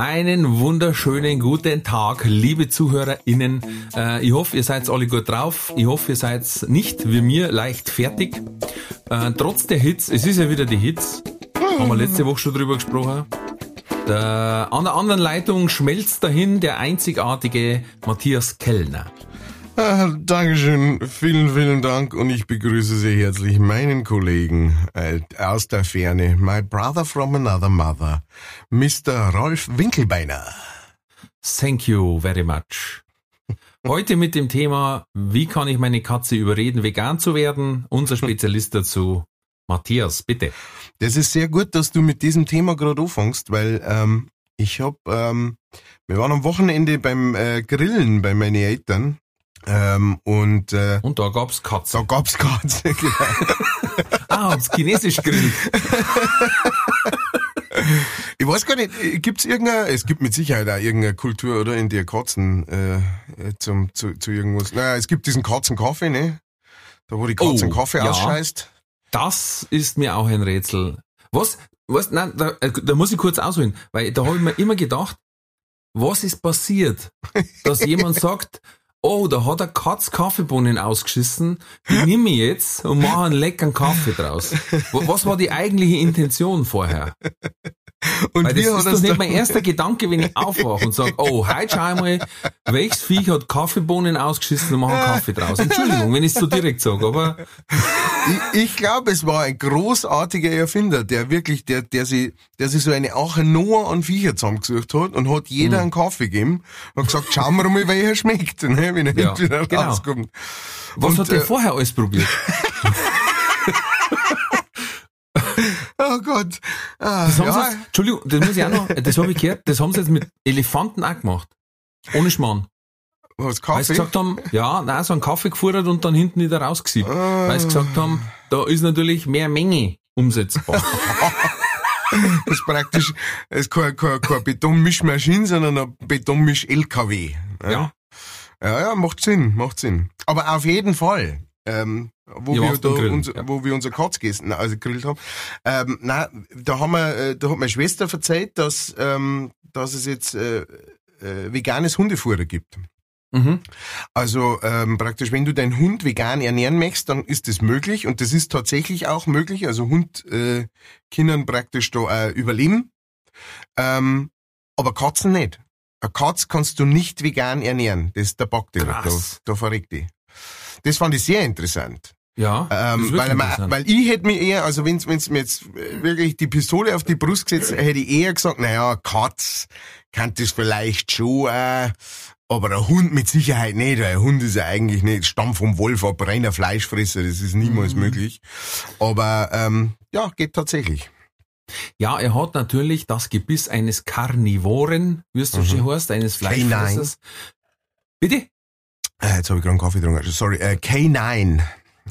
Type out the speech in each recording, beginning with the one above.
Einen wunderschönen guten Tag, liebe ZuhörerInnen. Äh, ich hoffe, ihr seid alle gut drauf. Ich hoffe, ihr seid nicht wie mir leicht fertig. Äh, trotz der Hits, es ist ja wieder die Hits, haben wir letzte Woche schon drüber gesprochen. Der, an der anderen Leitung schmelzt dahin der einzigartige Matthias Kellner. Ah, Dankeschön, vielen, vielen Dank und ich begrüße sehr herzlich meinen Kollegen äh, aus der Ferne, my brother from another mother, Mr. Rolf Winkelbeiner. Thank you very much. Heute mit dem Thema, wie kann ich meine Katze überreden, vegan zu werden? Unser Spezialist dazu, Matthias, bitte. Das ist sehr gut, dass du mit diesem Thema gerade anfängst, weil ähm, ich hab, ähm, wir waren am Wochenende beim äh, Grillen bei meinen Eltern ähm, und äh, Und da gab's Katze. da gab's Katze, genau. Ah, hab's chinesisch grillt. Ich weiß gar nicht, äh, gibt's irgendeine, es gibt mit Sicherheit auch irgendeine Kultur, oder, in der Katzen äh, äh, zum, zu, zu irgendwas. Naja, es gibt diesen Katzenkaffee, ne? Da wo die Katze Oh, Kaffee ja. ausscheißt. Das ist mir auch ein Rätsel. Was? Was? Nein, da, äh, da muss ich kurz ausholen, weil da habe ich mir immer gedacht, was ist passiert, dass jemand sagt, oh, da hat eine Katz Kaffeebohnen ausgeschissen, die nehme ich jetzt und mache einen leckeren Kaffee draus. Wa- Was war die eigentliche Intention vorher? Und Weil das ist das nicht mein erster Gedanke, wenn ich aufwache und sage, oh, heute schau mal, welches Viech hat Kaffeebohnen ausgeschissen und mache einen Kaffee draus. Entschuldigung, wenn ich es so direkt sage, aber ich, ich glaube, es war ein großartiger Erfinder, der wirklich, der, der sie, der sich so eine Arche Noah an Viecher zusammengesucht hat und hat jeder Mhm. einen Kaffee gegeben und gesagt, schauen wir mal, welcher schmeckt, ne, wenn er Ja, wieder genau. rauskommt. was Und, hat der äh, vorher alles probiert? Oh Gott. Ah, Das haben ja, sie Entschuldigung, das muss ich auch noch, das habe ich gehört, das haben sie jetzt mit Elefanten auch gemacht. Ohne Schmarrn. was Weil sie Kaffee? gesagt haben, ja, nein, so einen Kaffee gefordert und dann hinten wieder rausgesiebt. Ah. Weil sie gesagt haben, da ist natürlich mehr Menge umsetzbar. Das ist praktisch, es ist kein, kein, kein Betonmischmaschine, sondern ein Betonmisch-LKW. Ja. Ja, ja, macht Sinn, macht Sinn. Aber auf jeden Fall, ähm, wo Ja, wir da dem Grillen, unser, ja. wo wir unser Katz gegessen, also gegrillt haben, ähm, na, da haben wir, äh, da hat meine Schwester erzählt, dass, ähm, dass es jetzt äh, äh, veganes Hundefutter gibt. mhm. Also ähm, praktisch, wenn du deinen Hund vegan ernähren möchtest, dann ist das möglich und das ist tatsächlich auch möglich. Also Hund äh, können praktisch da äh, überleben, ähm, aber Katzen nicht. Eine Katz kannst du nicht vegan ernähren. Das ist der Bakter. Da, da verreckt die. Das fand ich sehr interessant. Ja, Ähm, weil, man, weil ich hätte mir eher, also wenn wenn's mir jetzt wirklich die Pistole auf die Brust gesetzt, hätte ich eher gesagt, naja, Katz kann das vielleicht schon, äh, aber der Hund mit Sicherheit nicht. weil Ein Hund ist ja eigentlich nicht Stamm vom Wolf ab, reiner Fleischfresser, das ist niemals Mhm. möglich. Aber ähm, ja, geht tatsächlich. Ja, er hat natürlich das Gebiss eines Karnivoren, es so Mhm. schön heißt, eines Fleischfressers. Bitte? Äh, jetzt habe ich gerade einen Kaffee getrunken. Also, Sorry, äh, K9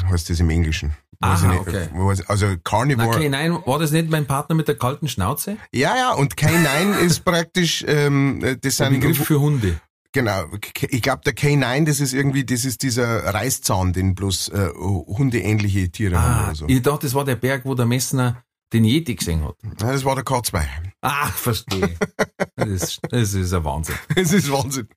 heißt das im Englischen. Weiß Aha, okay. Also Carnivore. Okay, nein, war das nicht mein Partner mit der kalten Schnauze? Ja, ja, und K9 ist praktisch, ähm, das Der sind Begriff für Hunde. Genau, ich glaube der K9, das ist irgendwie, das ist dieser Reißzahn, den bloß äh, hundeähnliche Tiere haben Ah, oder so. ich dachte, das war der Berg, wo der Messner den Yeti gesehen hat. Ja, das war der K2. Ah, verstehe. das, ist, das ist ein Wahnsinn. Das ist Wahnsinn.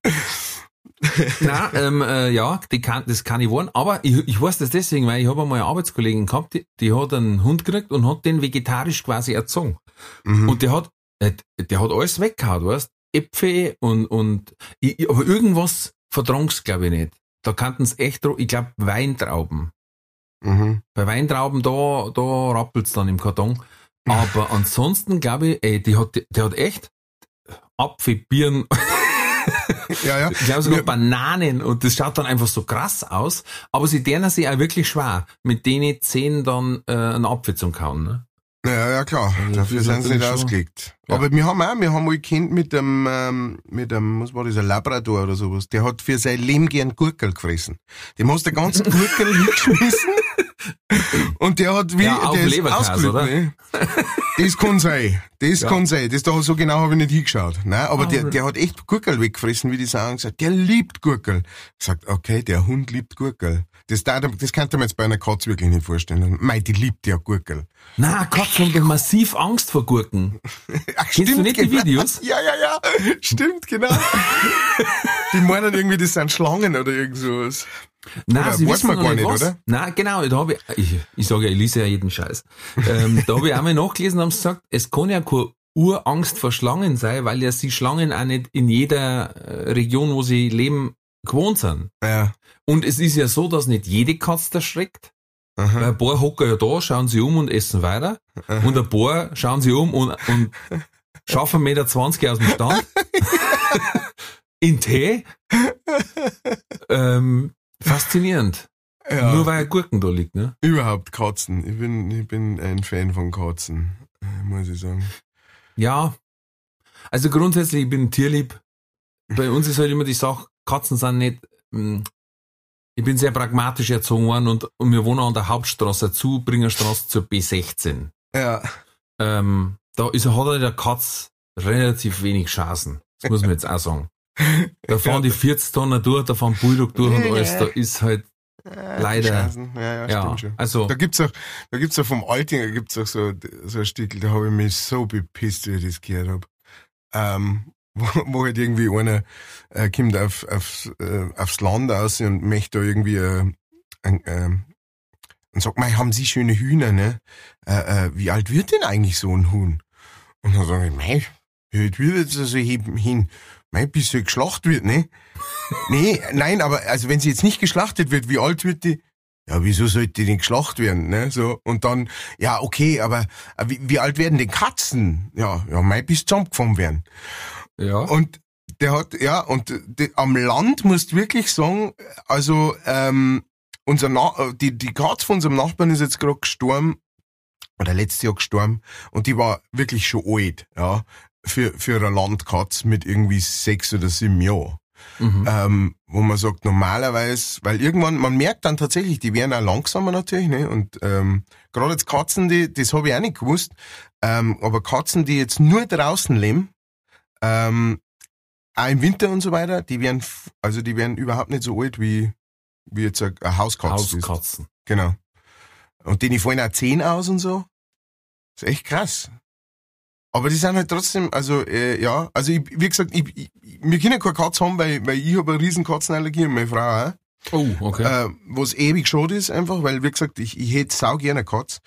Nein, ähm, äh, ja, die kann, das kann ich warnen. Aber ich, ich weiß das deswegen, weil ich habe einmal eine Arbeitskollegin gehabt, die, die hat einen Hund gekriegt und hat den vegetarisch quasi erzogen. Mhm. Und der hat, äh, der hat alles weggehauen, weißt Äpfel und, und, ich, aber irgendwas verdrang's, glaube ich nicht. Da kannten es echt, ich glaube, Weintrauben. Mhm. Bei Weintrauben, da, da rappelt's dann im Karton. Aber ansonsten, glaube ich, ey, die hat, der hat echt Apfel, Birnen, Ja, ja. ich glaube sogar Ja. Bananen und das schaut dann einfach so krass aus. Aber sie deren sich auch wirklich schwer, mit denen Zähnen dann äh, einen Apfel zum kauen. Ne? Ja, ja, klar. Also Dafür sind sie nicht schon- ausgelegt. Ja. Aber wir haben auch, wir haben mal Kind mit dem, ähm, mit dem, was war das, ein Labrador oder sowas. Der hat für sein Leben gern Gurkel gefressen. Dem hast du den ganzen Gurkel hingeschmissen. Und der hat wie, Ja, der ist oder? ne? Das kann sein. Das Ja. kann sein. Das da so genau habe ich nicht hingeschaut. Nein, aber Ah, der, der hat echt Gurkel weggefressen, wie die sagen. Gesagt, der liebt Gurkel. Sagt, okay, der Hund liebt Gurkel. Das, da, das ich mir jetzt bei einer Katze wirklich nicht vorstellen. Mei, die liebt ja Gurkel. Na, Katzen haben doch massiv Angst vor Gurken. Ach, Kennst du nicht die Videos? Ja, ja, ja. Stimmt, genau. die meinen irgendwie, das sind Schlangen oder irgend sowas. Nein, Oder sie wissen man noch gar nicht, was. oder? Nein, genau, da habe ich, ich, ich sage ja, ich lese ja jeden Scheiß. Ähm, da habe ich einmal nachgelesen, haben sie gesagt, es kann ja keine Urangst vor Schlangen sein, weil ja die Schlangen auch nicht in jeder äh, Region, wo sie leben, gewohnt sind. Ja. Und es ist ja so, dass nicht jede Katze erschreckt. Weil Aha. ein paar hocken ja da, schauen sie um und essen weiter. Und ein paar schauen sie um und, und schaffen 1,20 Meter aus dem Stand. In Tee. Ähm, faszinierend. ja. Nur weil ein Gurken da liegt, ne? Überhaupt Katzen. Ich bin, ich bin ein Fan von Katzen, muss ich sagen. Ja. Also grundsätzlich, ich bin tierlieb. Bei uns ist halt immer die Sache, Katzen sind nicht, mh, ich bin sehr pragmatisch erzogen worden und, und wir wohnen an der Hauptstraße, Zubringerstraße zur B16. Ja. Ähm, da ist, hat halt der Katz relativ wenig Chancen. Das muss man jetzt auch sagen. Da fahren die 40 Tonner durch, da fahren Bulldog durch und alles, da ist halt, Leider. Chancen. Ja, ja, ja, stimmt schon. also, Da gibt's auch, da gibt's auch vom Altinger gibt's auch so, so ein Stück, da habe ich mich so bepisst, wie ich das gehört hab. Ähm, wo, wo halt irgendwie einer äh, kommt auf, auf, äh, aufs Land aus und möchte da irgendwie äh, ein, ähm, und sagt, mei, haben Sie schöne Hühner, ne? Äh, äh, wie alt wird denn eigentlich so ein Huhn? Und dann sage ich, mei, wie alt wird jetzt also hin, hin mei, bis sie geschlacht wird, ne? nee, nein, aber also wenn sie jetzt nicht geschlachtet wird, wie alt wird die? Ja, wieso sollte die denn geschlacht werden, ne? So, und dann, ja, okay, aber äh, wie, wie alt werden denn Katzen? Ja, ja, mei, bis zusammengefahren werden. Ja. Und der hat, ja, und die, am Land musst wirklich sagen, also ähm, unser Na äh, die, die Katze von unserem Nachbarn ist jetzt gerade gestorben, oder letztes Jahr gestorben, und die war wirklich schon alt, ja, für, für eine Landkatze mit irgendwie sechs oder sieben Jahren. Mhm. Ähm, wo man sagt, normalerweise, weil irgendwann, man merkt dann tatsächlich, die werden auch langsamer natürlich, ne? Und ähm, gerade jetzt Katzen, die, das habe ich auch nicht gewusst, ähm, aber Katzen, die jetzt nur draußen leben, ähm, auch im Winter und so weiter, die werden, also die werden überhaupt nicht so alt wie, wie jetzt Hauskatze. ist. Hauskatzen. Genau. Und denen fallen auch Zehen aus und so. ist echt krass. Aber die sind halt trotzdem, also äh, ja, also ich, wie gesagt, ich, ich, wir können keine Katze haben, weil, weil ich habe eine riesen Katzenallergie und meine Frau auch. Oh, okay. Äh, was ewig schade ist einfach, weil wie gesagt, ich, ich hätte sau gerne eine Katze.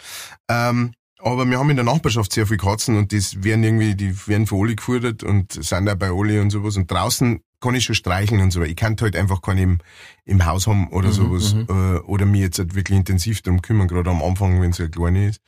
Ähm, aber wir haben in der Nachbarschaft sehr viele Katzen und das werden irgendwie, die werden für alle gefordert und sind auch bei alle und sowas. Und draußen kann ich schon streicheln und so. Ich kann halt einfach keinen im, im Haus haben oder Mhm, sowas. mhm. Äh, oder mir jetzt halt wirklich intensiv darum kümmern, gerade am Anfang, wenn es eine kleine ist.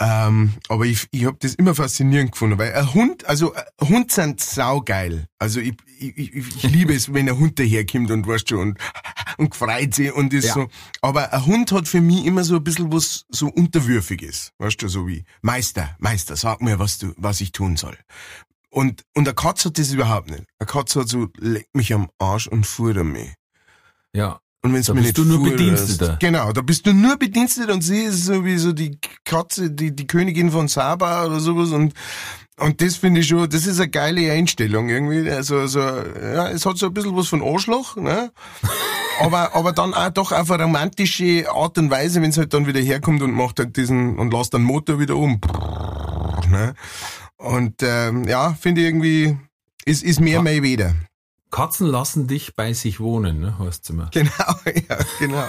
Ähm, aber ich, ich habe das immer faszinierend gefunden, weil ein Hund, also ein Hund sind saugeil. Also ich, ich, ich, liebe es, wenn ein Hund daherkommt und weißt du, und, und gefreut sich und ist Ja. so. Aber ein Hund hat für mich immer so ein bisschen was so unterwürfiges. Weißt du, so wie Meister, Meister, sag mir, was du, was ich tun soll. Und, und eine Katze hat das überhaupt nicht. Eine Katze hat so, leck mich am Arsch und fuhr mich. ja. Und wenn's Da mir bist nicht du nur Bediensteter. Genau, da bist du nur Bedienstet und sie ist so wie so die Katze, die, die Königin von Saba oder sowas und, und das finde ich schon, das ist eine geile Einstellung irgendwie. Also, so, ja, es hat so ein bisschen was von Arschloch, ne? Aber, aber dann auch doch auf eine romantische Art und Weise, wenn es halt dann wieder herkommt und macht halt diesen, und lässt den Motor wieder um. Ne? Und, ähm, ja, finde ich irgendwie, ist, ist mehr mein Weder. Katzen lassen dich bei sich wohnen, ne, heißt's immer. Genau, ja, genau.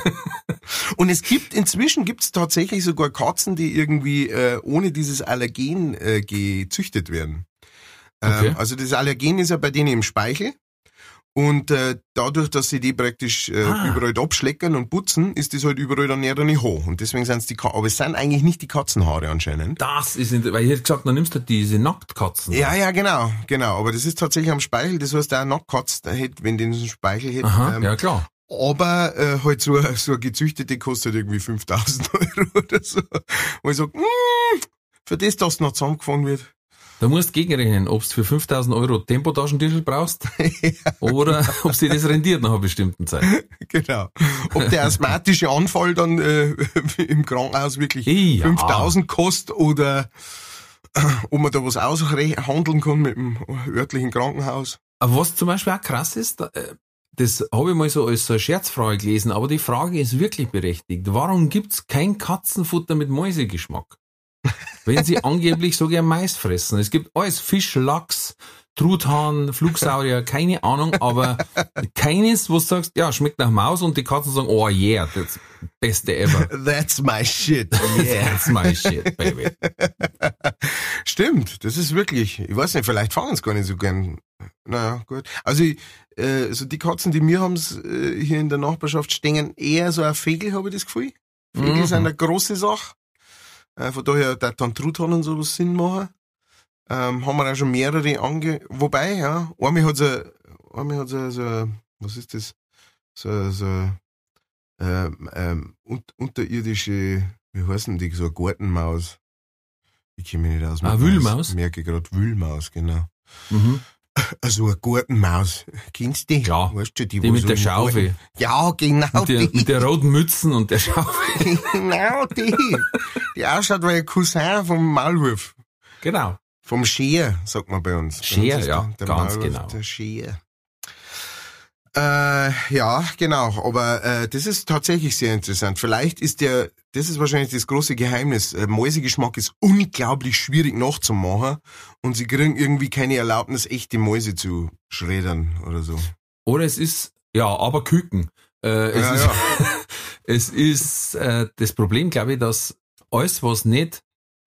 Und es gibt, inzwischen gibt es tatsächlich sogar Katzen, die irgendwie äh, ohne dieses Allergen äh, gezüchtet werden. Okay. Ähm, also das Allergen ist ja bei denen im Speichel. Und äh, dadurch, dass sie die praktisch äh, Ah. überall abschleckern und putzen, ist das halt überall dann näher nicht hoch. Und deswegen sind es die Katzen. Aber es sind eigentlich nicht die Katzenhaare anscheinend. Das ist, nicht, weil ich hätte gesagt, dann nimmst du diese Nacktkatzen. Ja, ja, genau, genau. Aber das ist tatsächlich am Speichel. Das heißt, der Nacktkatz, wenn den so einen Speichel hätte, Aha, ähm, ja klar. Aber äh, halt so, so eine gezüchtete kostet irgendwie 5000 Euro oder so. Wo ich sag, mm, für das, dass noch zusammengefahren wird. Da musst du gegenrechnen, ob du für 5000 Euro Tempotaschentüchel brauchst oder ob sie das rendiert nach einer bestimmten Zeit. Genau. Ob der asthmatische Anfall dann äh, im Krankenhaus wirklich Ja. 5000 kostet oder äh, ob man da was aushandeln kann mit dem örtlichen Krankenhaus. Aber was zum Beispiel auch krass ist, äh, das habe ich mal so als so eine Scherzfrage gelesen, aber die Frage ist wirklich berechtigt. Warum gibt's kein Katzenfutter mit Mäusegeschmack? Wenn sie angeblich so gern Mais fressen. Es gibt alles, Fisch, Lachs, Truthahn, Flugsaurier, keine Ahnung, aber keines, wo du sagst, ja, schmeckt nach Maus und die Katzen sagen, oh yeah, das beste ever. That's my shit. That's my shit, baby. Stimmt, das ist wirklich, ich weiß nicht, vielleicht fahren sie gar nicht so gern. Naja, gut. Also, äh, so die Katzen, die wir haben äh, hier in der Nachbarschaft stehen, eher so ein Fegel, habe ich das Gefühl. Fegel Mhm. sind eine große Sache. Äh, von daher, da dann Truthahn und sowas Sinn machen. Ähm, haben wir auch schon mehrere ange... Wobei, ja, einmal hat so, einmal hat so, so, was ist das? So, so, ähm, ähm, un unterirdische, wie heißen die, so eine Gartenmaus. Ich kenne mich nicht aus. Ah, Maus. Wühlmaus? Merke gerade, Wühlmaus, genau. Mhm. Also eine Gartenmaus. Kennst du die? Ja, weißt du, die, Die mit so der Schaufel. Ja, genau Mit der, die. mit der roten Mützen und der Schaufel. genau die. Die ausschaut wie ein Cousin vom Maulwurf. Genau. Vom Scheer, sagt man bei uns. Ist ja, der, der ganz Maulwurf genau. Der Scheer. Äh, ja, genau. Aber äh, das ist tatsächlich sehr interessant. Vielleicht ist der, das ist wahrscheinlich das große Geheimnis. Äh, Mäusegeschmack ist unglaublich schwierig nachzumachen und sie kriegen irgendwie keine Erlaubnis, echte Mäuse zu schreddern oder so. Oder es ist, ja, aber Küken. Äh, es Ja, ist, ja. es ist äh, das Problem, glaube ich, dass alles, was nicht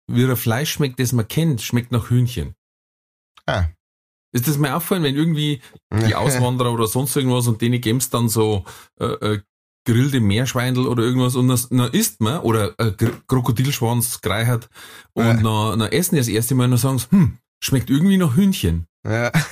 wie ein Fleisch schmeckt, das man kennt, schmeckt nach Hühnchen. Ah. Ist das mir auffallen, wenn irgendwie die Auswanderer oder sonst irgendwas und denen geben dann so äh, äh, grillte Meerschweindel oder irgendwas und dann, isst man oder äh, Kr- Krokodilschwanz, Greiheit und Ja. dann, dann essen die das erste Mal und dann sagen sie, hm, schmeckt irgendwie nach Hühnchen. Ja.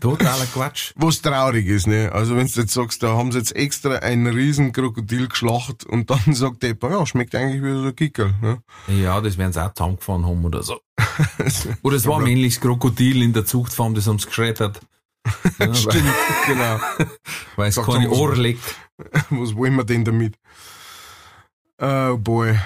Totaler Quatsch. Was traurig ist, ne? Also wenn du jetzt sagst, da haben sie jetzt extra ein riesen Krokodil geschlacht und dann sagt der, ja, schmeckt eigentlich wie so ein Kickel, ne? Ja, das werden sie auch zusammengefahren haben oder so. Oder es war ein männliches Krokodil in der Zuchtfarm, das haben sie geschreddert. Ja, weil, Stimmt, genau. weil es Sagt keine er, was- wollen wir denn damit? Oh boy.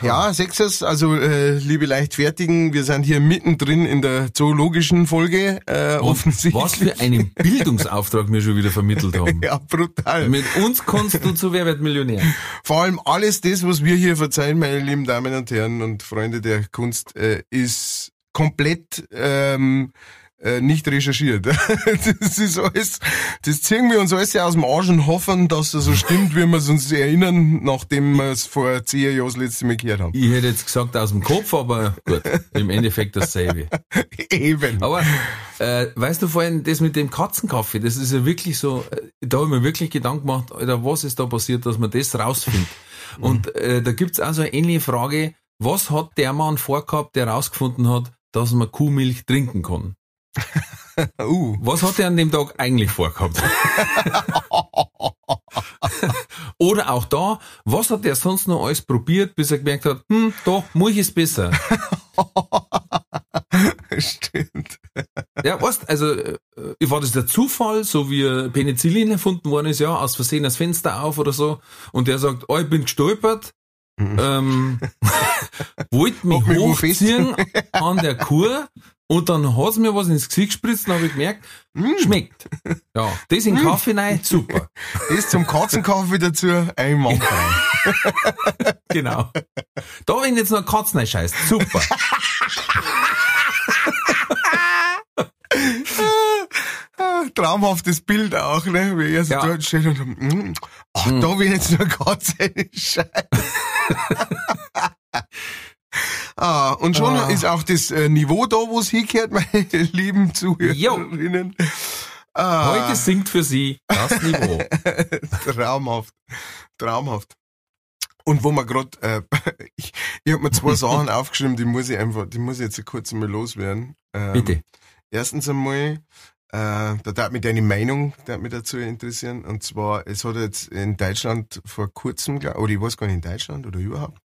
Ja, Sechses, also äh, liebe Leichtfertigen, wir sind hier mittendrin in der zoologischen Folge, äh, Und offensichtlich. was für einen Bildungsauftrag wir schon wieder vermittelt haben. Ja, brutal. Mit uns kannst du zu Wer wird Millionär. Vor allem alles das, was wir hier verzeihen, meine lieben Damen und Herren und Freunde der Kunst, äh, ist komplett ähm, äh, nicht recherchiert. das ist alles, das ziehen wir uns alles aus dem Arsch und hoffen, dass es so stimmt, wie wir es uns erinnern, nachdem wir es vor zehn Jahren das letzte Mal gehört haben. Ich hätte jetzt gesagt aus dem Kopf, aber gut, im Endeffekt dasselbe. Eben. Aber äh, weißt du vorhin, das mit dem Katzenkaffee, das ist ja wirklich so, äh, da habe ich mir wirklich Gedanken gemacht, Alter, was ist da passiert, dass man das rausfindet. Und äh, da gibt's auch so eine ähnliche Frage, was hat der Mann vorgehabt, der rausgefunden hat, dass man Kuhmilch trinken kann? Uh, Was hat er an dem Tag eigentlich vorgehabt? Oder auch da, was hat er sonst noch alles probiert, bis er gemerkt hat, hm, da, Milch ist besser. stimmt. Ja, weißt, also, äh, war das der Zufall, so wie Penicillin erfunden worden ist, ja, aus Versehen das Fenster auf oder so, und der sagt, oh, ich bin gestolpert, ähm, wollte mich hochziehen an der Kur, und dann hat's mir was ins Gesicht gespritzt, und habe ich gemerkt, schmeckt. Ja, das in Kaffee rein, super. Das zum Katzenkaffee dazu, ein Mann. Genau. Da, wenn jetzt noch Katzen scheißt, super. Traumhaftes Bild auch, ne? Wie er so Ja. dort steht und, mm, ach, da bin jetzt nur Katze Scheiße. ah, und schon Ah. ist auch das äh, Niveau da, wo es hingehört, meine lieben Zuhörerinnen. Ah, Heute singt für Sie das Niveau. traumhaft. Traumhaft. Und wo man gerade, äh, ich, ich habe mir zwei Sachen aufgeschrieben, die muss ich einfach, die muss ich jetzt kurz mal loswerden. Ähm, Bitte. Erstens einmal, äh, da darf mich deine Meinung darf mich dazu interessieren. Und zwar, es hat jetzt in Deutschland vor kurzem, oder ich weiß gar nicht, in Deutschland oder überhaupt,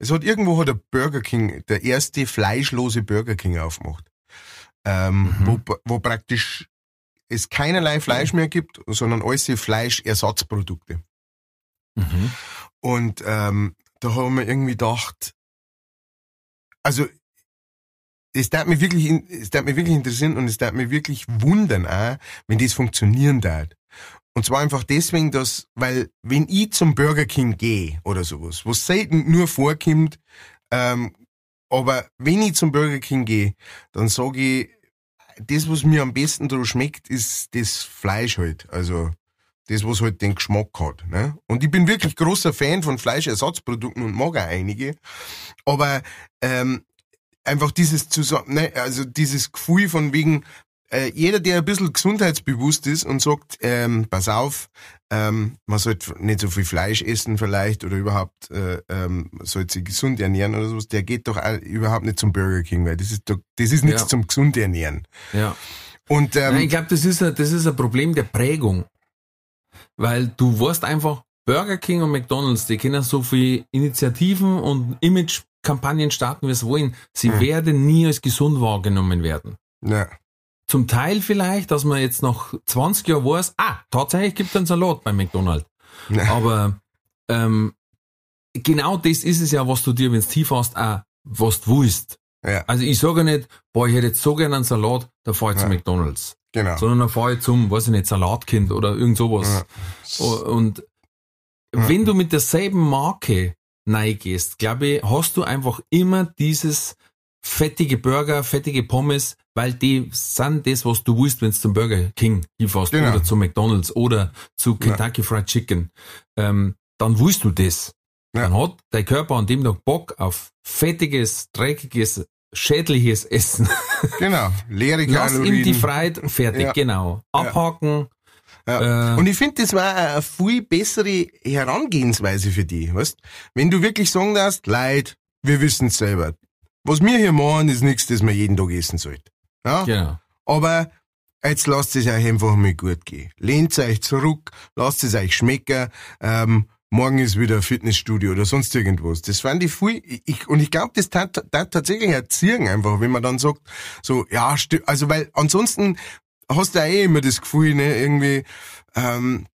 es hat irgendwo hat der Burger King, der erste fleischlose Burger King aufgemacht. Ähm, Mhm. wo, wo praktisch es keinerlei Fleisch mehr gibt, sondern alles Fleischersatzprodukte. Mhm. Und ähm, da haben wir irgendwie gedacht, also es darf mich wirklich, es darf mich wirklich interessieren und es darf mich wirklich wundern auch, wenn das funktionieren darf. Und zwar einfach deswegen, dass, weil wenn ich zum Burger King gehe oder sowas, was selten nur vorkommt, ähm, aber wenn ich zum Burger King gehe, dann sage ich, das, was mir am besten daran schmeckt, ist das Fleisch halt. Also das, was halt den Geschmack hat. Ne? Und ich bin wirklich großer Fan von Fleischersatzprodukten und mag auch einige. Aber ähm, einfach dieses zusammen, ne, also dieses Gefühl von wegen, äh, jeder, der ein bisschen gesundheitsbewusst ist und sagt, ähm, pass auf, ähm, man sollte nicht so viel Fleisch essen vielleicht oder überhaupt äh, ähm, sollte sich gesund ernähren oder sowas, der geht doch überhaupt nicht zum Burger King, weil das ist doch, das ist nichts Ja. zum gesund ernähren. Ja. Und ähm, Nein, ich glaube, das ist ein, das ist ein Problem der Prägung. Weil du weißt einfach, Burger King und McDonalds, die können so viel Initiativen und Image-Kampagnen starten, wie sie wollen. Sie Hm. werden nie als gesund wahrgenommen werden. ja, Zum Teil vielleicht, dass man jetzt nach 20 Jahren weiß, ah, tatsächlich gibt es einen Salat bei McDonald's. Ja. Aber ähm, genau das ist es ja, was du dir, wenn du tief hast, auch was du willst. ja, Also ich sage nicht, boah, ich hätte jetzt so gerne einen Salat, da fahre ich Ja. zu McDonalds. genau. Sondern da fahre ich zum, weiß ich nicht, Salatkind oder irgend sowas. O- Und wenn du mit derselben Marke neigehst, glaube ich, hast du einfach immer dieses fettige Burger, fettige Pommes, weil die sind das, was du willst, wenn du zum Burger King hinfährst Genau. oder zu McDonalds oder zu Kentucky Fried Chicken. Ähm, dann willst du das. Ja. Dann hat dein Körper an dem Tag Bock auf fettiges, dreckiges, schädliches Essen. Genau, leere Lass ihm Kalorien. die Freiheit, fertig, Ja. genau. Abhaken. Ja. Äh, Und ich finde, das war eine viel bessere Herangehensweise für die, weißt? Wenn du wirklich sagen darfst, Leid, wir wissen's selber. Was wir hier machen, ist nichts, das man jeden Tag essen sollte. Ja? Genau. Aber jetzt lasst es euch einfach mal gut gehen. Lehnt euch zurück, lasst es euch schmecken. Ähm, morgen ist wieder Fitnessstudio oder sonst irgendwas. Das fand ich viel, ich, und ich glaube, das tat, tat tatsächlich erziehen einfach, wenn man dann sagt, so, ja, also weil ansonsten hast du ja eh immer das Gefühl, ne, irgendwie, ähm,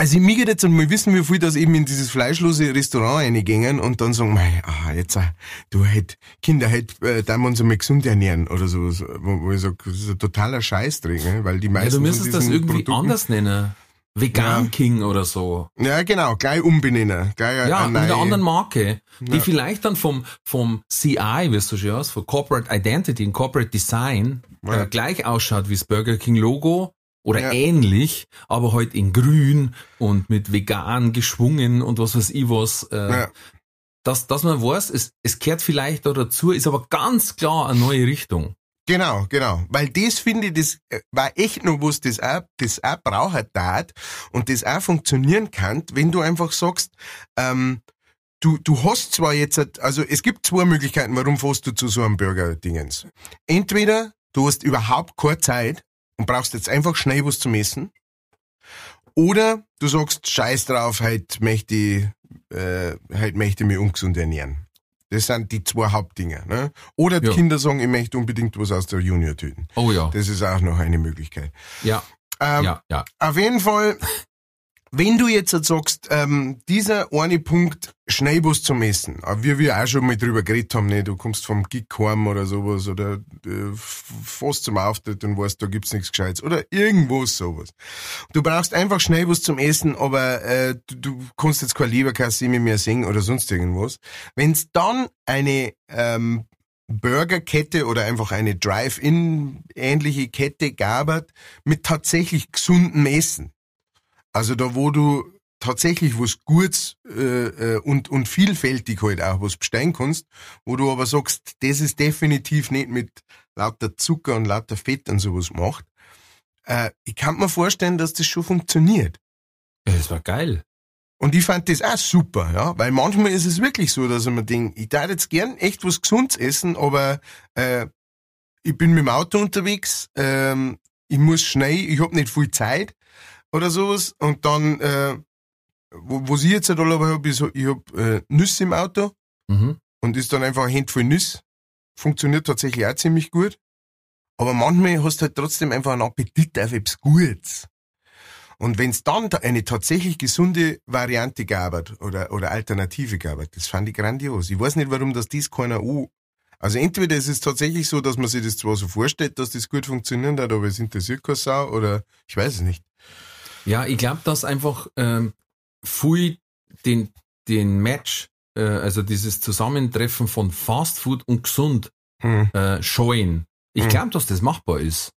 also ich mir jetzt mal wissen, wie viel das eben in dieses fleischlose Restaurant reingängen und dann sagen, mei, ah, jetzt, äh, du hätt, Kinder hätt, äh, da wir uns einmal gesund ernähren oder so, wo, wo ich sag, das ist ein totaler Scheißdreck, ne, weil die Ja, meisten du von müsstest das irgendwie Produkten- anders nennen. Vegan Ja. King oder so. Ja, genau, gleich umbenennen, gleich Ja, eine mit einer anderen Marke, die Ja. vielleicht dann vom, vom CI, es so schön heißt, von Corporate Identity und Corporate Design, Ja. äh, gleich ausschaut wie das Burger King Logo oder Ja. ähnlich, aber halt in grün und mit vegan geschwungen und was weiß ich was. Äh, Ja. dass, dass man weiß, es, es kehrt vielleicht da dazu, ist aber ganz klar eine neue Richtung. Genau, genau. Weil das finde ich, das war echt nur was, das auch, das auch braucht tat und das auch funktionieren kann, wenn du einfach sagst, ähm, du, du hast zwar jetzt, also es gibt zwei Möglichkeiten, warum fährst du zu so einem Burger-Dingens. Entweder du hast überhaupt keine Zeit und brauchst jetzt einfach schnell was zum Essen. Oder du sagst, scheiß drauf, halt möchte ich, äh, halt möchte ich mich ungesund ernähren. Das sind die zwei Hauptdinge. Ne? Oder die Ja. Kinder sagen, ich möchte unbedingt was aus der Junior töten. Oh ja, Das ist auch noch eine Möglichkeit. ja, Ähm, ja, ja. Auf jeden Fall, wenn du jetzt halt sagst, ähm, dieser eine Punkt, schnell was zum Essen, wie wir auch schon mal drüber geredet haben, ne, du kommst vom Gig heim oder sowas oder äh, f- fährst zum Auftritt und weißt, da gibt's nichts Gescheites oder irgendwas sowas. Du brauchst einfach schnell was zum Essen, aber äh, du, du kannst jetzt keine Leberkasse mit mir singen oder sonst irgendwas. Wenn's dann eine ähm, Burgerkette oder einfach eine Drive-In-ähnliche Kette gab mit tatsächlich gesundem Essen. Also da, wo du tatsächlich was Gutes äh, äh, und, und vielfältig halt auch was bestellen kannst, wo du aber sagst, das ist definitiv nicht mit lauter Zucker und lauter Fett und sowas gemacht. Äh, ich kann mir vorstellen, dass das schon funktioniert. Ja, Das war geil. Und ich fand das auch super, ja, weil manchmal ist es wirklich so, dass ich mir denke, ich darf jetzt gern echt was Gesundes essen, aber äh, ich bin mit dem Auto unterwegs, ähm, ich muss schnell, ich hab nicht viel Zeit oder sowas. Und dann, äh, wo, was ich jetzt halt alle habe, ist, ich hab äh, Nüsse im Auto Mhm. und ist dann einfach ein Handvoll Nüsse. Funktioniert tatsächlich auch ziemlich gut. Aber manchmal hast du halt trotzdem einfach einen Appetit auf etwas Gutes. Und wenn es dann eine tatsächlich gesunde Variante gab oder, oder Alternative gab, das fand ich grandios. Ich weiß nicht, warum das dies keiner an. Also entweder es ist tatsächlich so, dass man sich das zwar so vorstellt, dass das gut funktionieren hat, aber es interessiert keine Sau oder ich weiß es nicht. Ja, ich glaube, dass einfach ähm, viel den, den Match, äh, also dieses Zusammentreffen von Fast Food und gesund Hm. äh, scheuen. Ich Mhm. glaube, dass das machbar ist.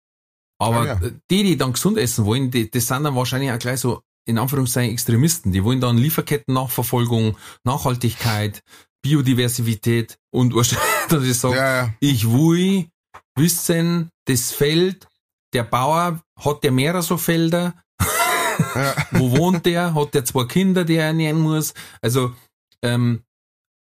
Aber Ah, ja. die, die dann gesund essen wollen, die, das sind dann wahrscheinlich auch gleich so, in Anführungszeichen, Extremisten. Die wollen dann Lieferketten-Nachverfolgung, Nachhaltigkeit, Biodiversität und dass ich sage, Ja, ja. ich will wissen, das Feld, der Bauer, hat der mehrere so Felder? Ja. Wo wohnt der? Hat der zwei Kinder, die er ernähren muss? Also, ähm,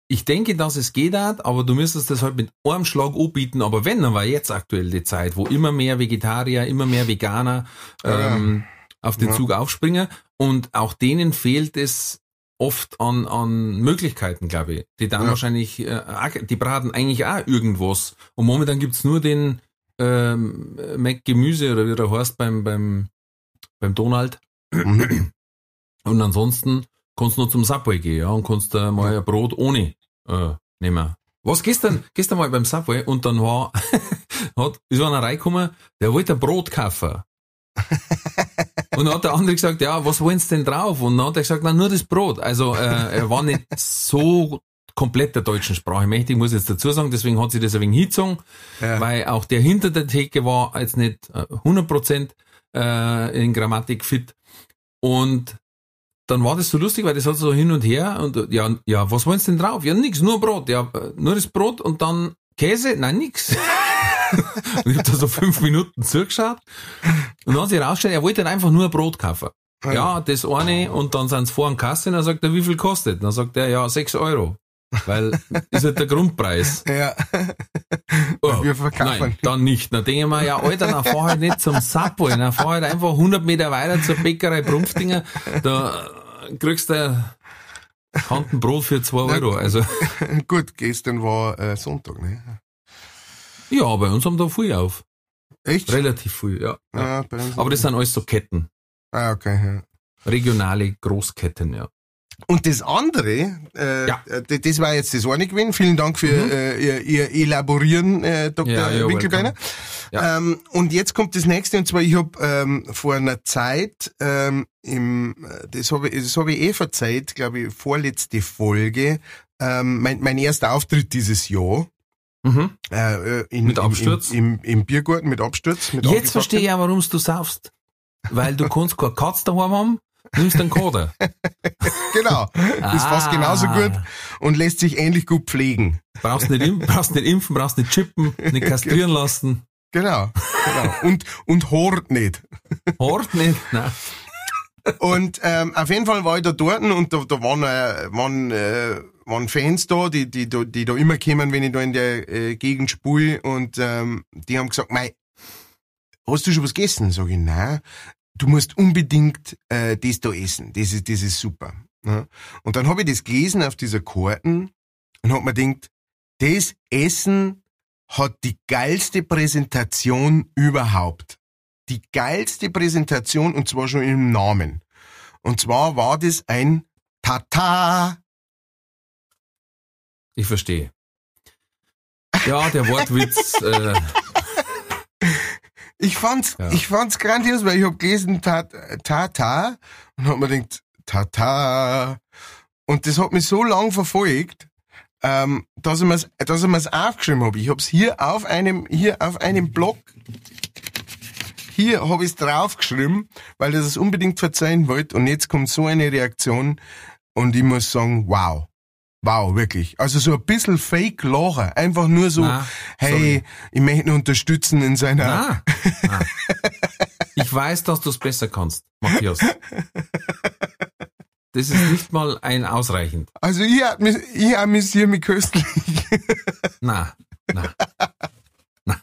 ich denke, dass es geht hat, aber du müsstest das halt mit einem Schlag anbieten. Aber wenn, dann war jetzt aktuell die Zeit, wo immer mehr Vegetarier, immer mehr Veganer Ja. ähm, auf den Ja. Zug aufspringen. Und auch denen fehlt es oft an, an Möglichkeiten, glaube ich. Die dann Ja. wahrscheinlich, äh, die braten eigentlich auch irgendwas. Und momentan gibt's nur den ähm, Mac Gemüse oder wie der heißt beim, beim, beim Donald. Mhm. Und ansonsten kannst du nur zum Subway gehen, ja, und kannst da mal ein Brot ohne äh, nehmen. Was gestern, gestern mal beim Subway und dann war, hat, ist einer reingekommen, der wollte ein Brot kaufen. Und dann hat der andere gesagt, ja, was wollen Sie denn drauf? Und dann hat er gesagt, na, nur das Brot. Also, äh, er war nicht so komplett der deutschen Sprache mächtig, muss ich jetzt dazu sagen, deswegen hat sie das ein wenig hingezogen, Ja. weil auch der hinter der Theke war jetzt nicht äh, 100% äh, in Grammatik fit. Und dann war das so lustig, weil das hat so hin und her und äh, ja, ja, was wollen Sie denn drauf? Ja, nix, nur Brot. Ja, äh, nur das Brot und dann Käse? Nein, nix. und ich hab da so fünf Minuten zugeschaut und dann hat sich rausgestellt, er wollte dann einfach nur ein Brot kaufen. Ja, das eine und dann sind sie vor dem Kasse und dann sagt er, wie viel kostet? Dann sagt er, ja, sechs Euro. Weil ist halt der Grundpreis. Ja. Oh, Wir verkaufen. Nein, dann nicht. Dann denke ich mir, ja, Alter, dann fahr halt nicht zum Subway, dann fahr halt einfach 100 Meter weiter zur Bäckerei Brumpfdinger, da kriegst du Kantenbrot für 2 Euro. Also, Gut, gestern war äh, Sonntag, ne? ja, bei uns haben da viel auf. Echt? Relativ viel, ja. ja. Ja, bei uns Aber das sind alles so Ketten. Ah, okay, ja. Regionale Großketten, ja. Und das andere, äh, Ja. äh, das war jetzt das eine gewesen. Vielen Dank für äh, ihr, ihr Elaborieren, äh, Dr. Ja, ja, Winkelbeiner. welcome. Ja. Ähm, und jetzt kommt das nächste, und zwar, ich habe ähm, vor einer Zeit, ähm, im, äh, das habe ich, das hab ich eh verzeiht, glaube ich, vorletzte Folge, ähm, mein, mein erster Auftritt dieses Jahr. Mhm. Äh, äh, in, Mit Absturz? Im, im, im Biergarten mit Absturz. Mit Jetzt verstehe ich auch, warum du saufst. Weil du kannst keine Katze daheim haben, nimmst einen Kader. Genau. Ist fast Ah. genauso gut und lässt sich ähnlich gut pflegen. Brauchst nicht, brauchst nicht impfen, brauchst nicht chippen, nicht kastrieren lassen. Genau. genau. Und, und hort nicht. Hort nicht. Nein. Und ähm, auf jeden Fall war ich da dort und da, da waren, äh, waren, äh, waren Fans da, die, die, da- die da immer kommen, wenn ich da in der äh, Gegend spule und ähm, die haben gesagt, mei, hast du schon was gegessen? Sag ich, nein, du musst unbedingt äh, das da essen, das ist, das ist super. Ja. Und dann habe ich das gelesen auf dieser Karten und hab mir gedacht, das Essen hat die geilste Präsentation überhaupt die geilste Präsentation und zwar schon im Namen. Und zwar war das ein Tata. Ich verstehe. Ja, der Wortwitz, äh, Ich fand's, Ja. ich fand's grandios, weil ich hab gelesen Tat- Tata und hab mir gedacht, Tata. Und das hat mich so lang verfolgt, ähm, dass ich mir's, dass ich mir's aufgeschrieben hab. Ich hab's hier auf einem, hier auf einem Blog, hier hab ich's draufgeschrieben, weil ich das unbedingt verzeihen wollte. Und jetzt kommt so eine Reaktion und ich muss sagen, wow. Wow, wirklich. Also so ein bisschen Fake Lacher. Einfach nur so, Na, hey, sorry. ich möchte ihn unterstützen in seiner, na, na. Ich weiß, dass du es besser kannst, Matthias. Das ist nicht mal ein ausreichend. Also ich, ich amüsiere mich köstlich. Na, na, na.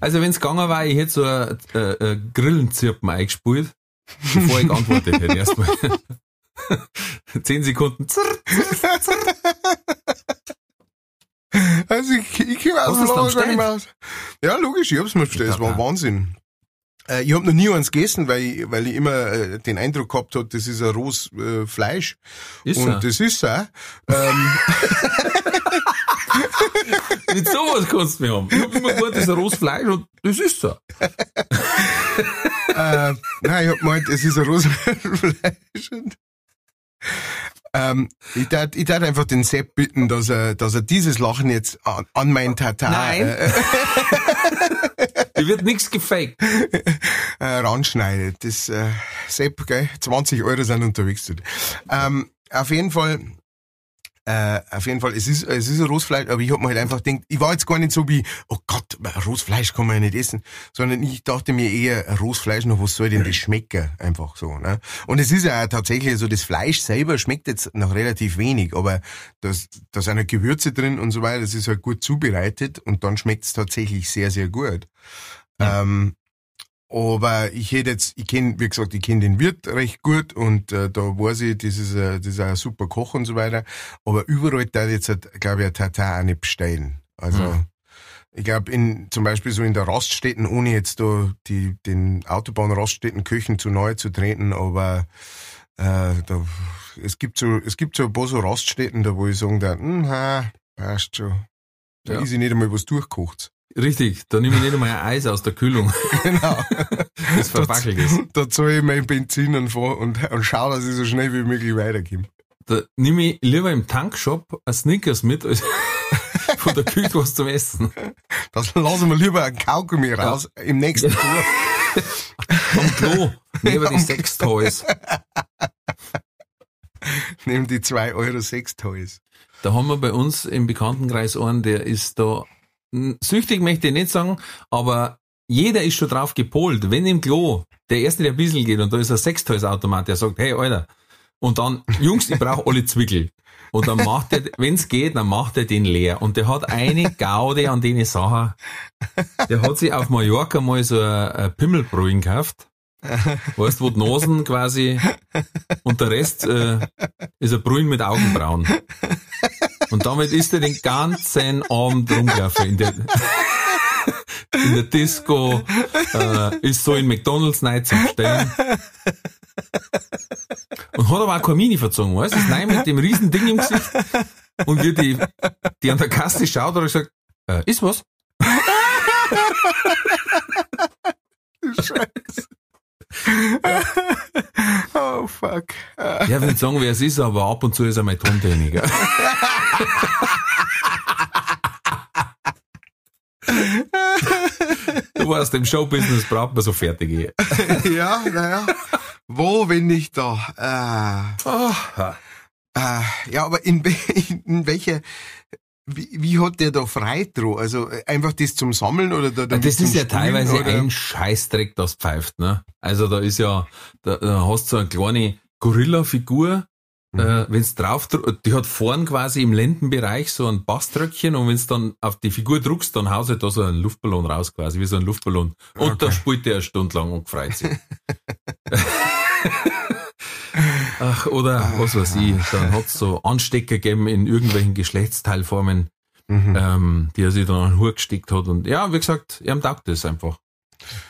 Also wenn es gegangen war, ich hätte so ein, äh, äh, Grillenzirpen eingespult, bevor ich geantwortet hätte. Erstmal. Zehn Sekunden. Also ich, ich aus Hast dem gar nicht mehr aus. Ja, logisch, ich hab's mir bestellt. Das war. Wahnsinn. Äh, ich hab noch nie eins gegessen, weil ich, weil ich immer äh, den Eindruck gehabt hab, das ist ein rohes äh, Fleisch. Ist Und er. das ist auch. Ähm, Mit sowas kannst du mich haben. Ich hab immer gehört, das ist ein rohes Fleisch und das ist so. äh, nein, ich hab gemeint, es ist ein rohes Fleisch. Und, ähm, ich tat, ich tat einfach den Sepp bitten, dass er, dass er dieses Lachen jetzt an, an mein Tatar Nein. äh, Hier wird nichts gefaked. äh, ranschneidet. Das äh, Sepp, gell, 20 Euro sind unterwegs. zu dir. Ähm, auf jeden Fall, äh, auf jeden Fall, es ist, es ist ein Rostfleisch, aber ich hab mir halt einfach gedacht, ich war jetzt gar nicht so wie, oh Gott, Rostfleisch kann man ja nicht essen, sondern ich dachte mir eher, Rostfleisch noch, was soll denn das schmecken? Einfach so, ne? Und es ist ja tatsächlich so, das Fleisch selber schmeckt jetzt noch relativ wenig, aber das, da sind ja Gewürze drin und so weiter, das ist halt gut zubereitet und dann schmeckt es tatsächlich sehr, sehr gut. Ähm, aber ich hätte jetzt, ich kenne, wie gesagt, ich kenne den Wirt recht gut und äh, da weiß ich, das ist, äh, das ist ein super Koch und so weiter. Aber überall da jetzt, glaube ich, ein Tatar auch nicht bestellen. Also Hm. ich glaube, in zum Beispiel so in der Raststätten, ohne jetzt da die, den Autobahnraststätten Köchen zu nahe zu treten, aber äh, da, es gibt so, es gibt so ein paar so Raststätten, da wo ich sagen darf, hm, ha, passt schon. Da Ja. ist ich nicht einmal was durchkocht. Richtig, da nehme ich nicht einmal ein Eis aus der Kühlung, Genau. das verwackelt ist. da zahle ich mein Benzin und, und, und schau, dass ich so schnell wie möglich weiterkomme. Da nehme ich lieber im Tankshop ein Snickers mit, als von der Küche was zum Essen. Das lassen wir lieber ein Kaugummi raus im nächsten Tour. Am Klo, neben die Sextoys. Nehmen die 2 Euro Sextoys. Da haben wir bei uns im Bekanntenkreis einen, der ist da, süchtig möchte ich nicht sagen, aber jeder ist schon drauf gepolt. Wenn im Klo der Erste, der ein bisschen geht und da ist ein Sextoys-Automat, der sagt, hey, Alter, und dann, Jungs, ich brauche alle Zwickel. Und dann macht er, wenn's geht, dann macht er den leer. Und der hat eine Gaude an denen Sachen. Der hat sich auf Mallorca mal so ein, Pimmelbrühen gekauft. Weißt, wo die Nasen quasi und der Rest äh, ist ein Brühen mit Augenbrauen. Und damit ist er den ganzen Abend rumgelaufen in der, in der Disco, äh, ist so in McDonalds Night zum Stellen. Und hat aber auch keine Mini verzogen, weißt du? Nein mit dem riesen Ding im Gesicht. Und wie die, die an der Kasse schaut, hat gesagt, äh, ist was? Scheiße. oh fuck. Ich will nicht sagen, wer es ist, aber ab und zu ist er mein Tontechniker. Du weißt, im Showbusiness braucht man so fertige. ja, naja. Wo, wenn nicht da? Äh, äh, ja, aber in, in welcher, wie, wie hat der da Freitro? Also äh, einfach das zum Sammeln oder da Das ist ja Spielen, teilweise oder? ein Scheißdreck, das pfeift, ne? Also da ist ja, da, da hast du so eine kleine Gorilla-Figur, Mhm. äh, wenn's drauf, dr- die hat vorn quasi im Lendenbereich so ein Basströckchen und wenn's dann auf die Figur druckst, dann haust du da so einen Luftballon raus quasi, wie so ein Luftballon. Und da Okay. spielt der eine Stunde lang und freut sich. Ach, oder was weiß ich, dann hat's so Anstecker gegeben in irgendwelchen Geschlechtsteilformen, Mhm. ähm, die er sich dann an den Hut gesteckt hat. Und ja, wie gesagt, ihm taugt das einfach.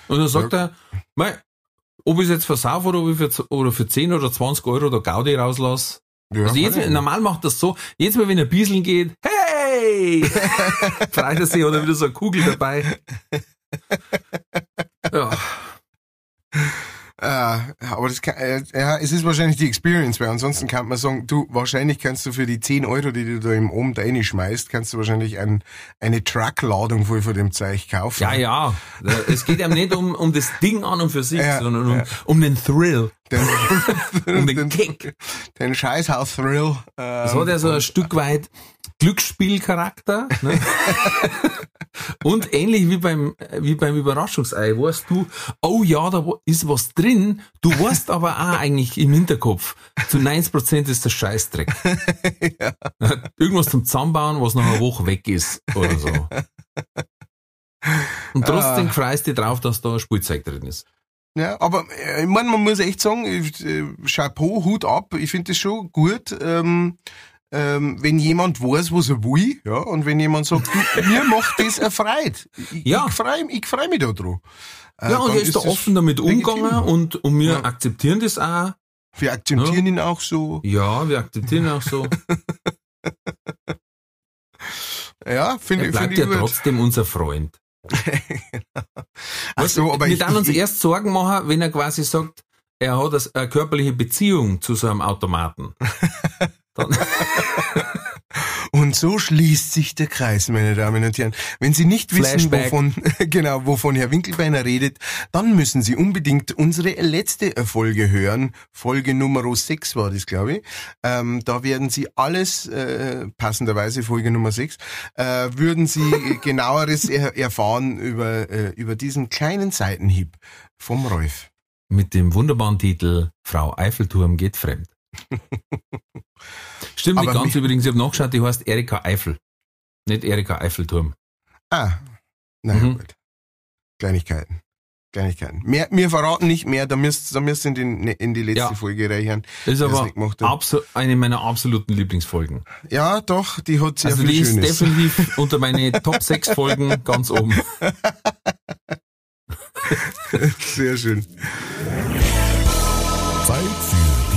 Und dann sagt er, mei, ob ich es jetzt versaufe oder, ob ich für, oder für 10 oder 20 Euro der Gaudi rauslasse. Ja, also jetzt, normal macht das so, jetzt mal, wenn er Bieseln geht, hey! Freut er sich oder wieder so eine Kugel dabei. Ja, Äh, aber das kann, äh, ja, es ist wahrscheinlich die Experience, weil ansonsten kann man sagen, du, wahrscheinlich kannst du für die 10 Euro, die du da im Ohm da schmeißt, kannst du wahrscheinlich ein, eine Truckladung voll von dem Zeug kaufen. ja, ja. Es geht ihm nicht um, um das Ding an und für sich, Ja, sondern um, ja. um den Thrill, Den, um den Kick. den Scheißhaus-Thrill. Das hat ja so ein Stück weit Glücksspielcharakter. Ne? Und ähnlich wie beim, wie beim Überraschungsei, weißt du, oh ja, da ist was drin, du weißt aber auch eigentlich im Hinterkopf, zu 90% ist das Scheißdreck. Irgendwas zum Zusammenbauen, was nach einer Woche weg ist oder so. Und trotzdem Ah. freust du drauf, dass da Spielzeug drin ist. Ja, aber äh, ich meine, man muss echt sagen, ich, äh, Chapeau, Hut ab, ich finde das schon gut, ähm, ähm, wenn jemand weiß, was er will, ja, und wenn jemand sagt, du, mir macht das erfreut. Ich, Ja. ich freue ich freu mich da drauf. Äh, Ja, und er ist da das offen damit umgegangen und, und wir Ja. akzeptieren das auch. Wir akzeptieren ihn auch so. Ja, wir akzeptieren auch so. Ja, finde Er ich, bleibt finde ja gut. trotzdem unser Freund. Ach so, aber wir dann uns erst Sorgen machen, wenn er quasi sagt, er hat eine körperliche Beziehung zu so einem Automaten. Und so schließt sich der Kreis, meine Damen und Herren. Wenn Sie nicht wissen, Flashback. wovon, genau, wovon Herr Winkelbeiner redet, dann müssen Sie unbedingt unsere letzte Folge hören. Folge Nummer 6 war das, glaube ich. Ähm, da werden Sie alles, äh, passenderweise Folge Nummer 6, äh, würden Sie genaueres er erfahren über, äh, über diesen kleinen Seitenhieb vom Rolf. mit dem wunderbaren Titel Frau Eiffelturm geht fremd. Stimmt Aber nicht ganz übrigens, ich habe nachgeschaut, die heißt Erika Eifel. Nicht Erika Eiffelturm. Ah, na Mhm. gut. Kleinigkeiten. Kleinigkeiten. Mehr, wir verraten nicht mehr, da müsst, da müsst ihr in, den, in die letzte Ja. Folge reichern. Das ist aber nicht gemacht hat. abso eine meiner absoluten Lieblingsfolgen. Ja, doch, die hat sehr also viel die ist Schönes. definitiv unter meine Top 6 Folgen ganz oben. Sehr schön. Zeit für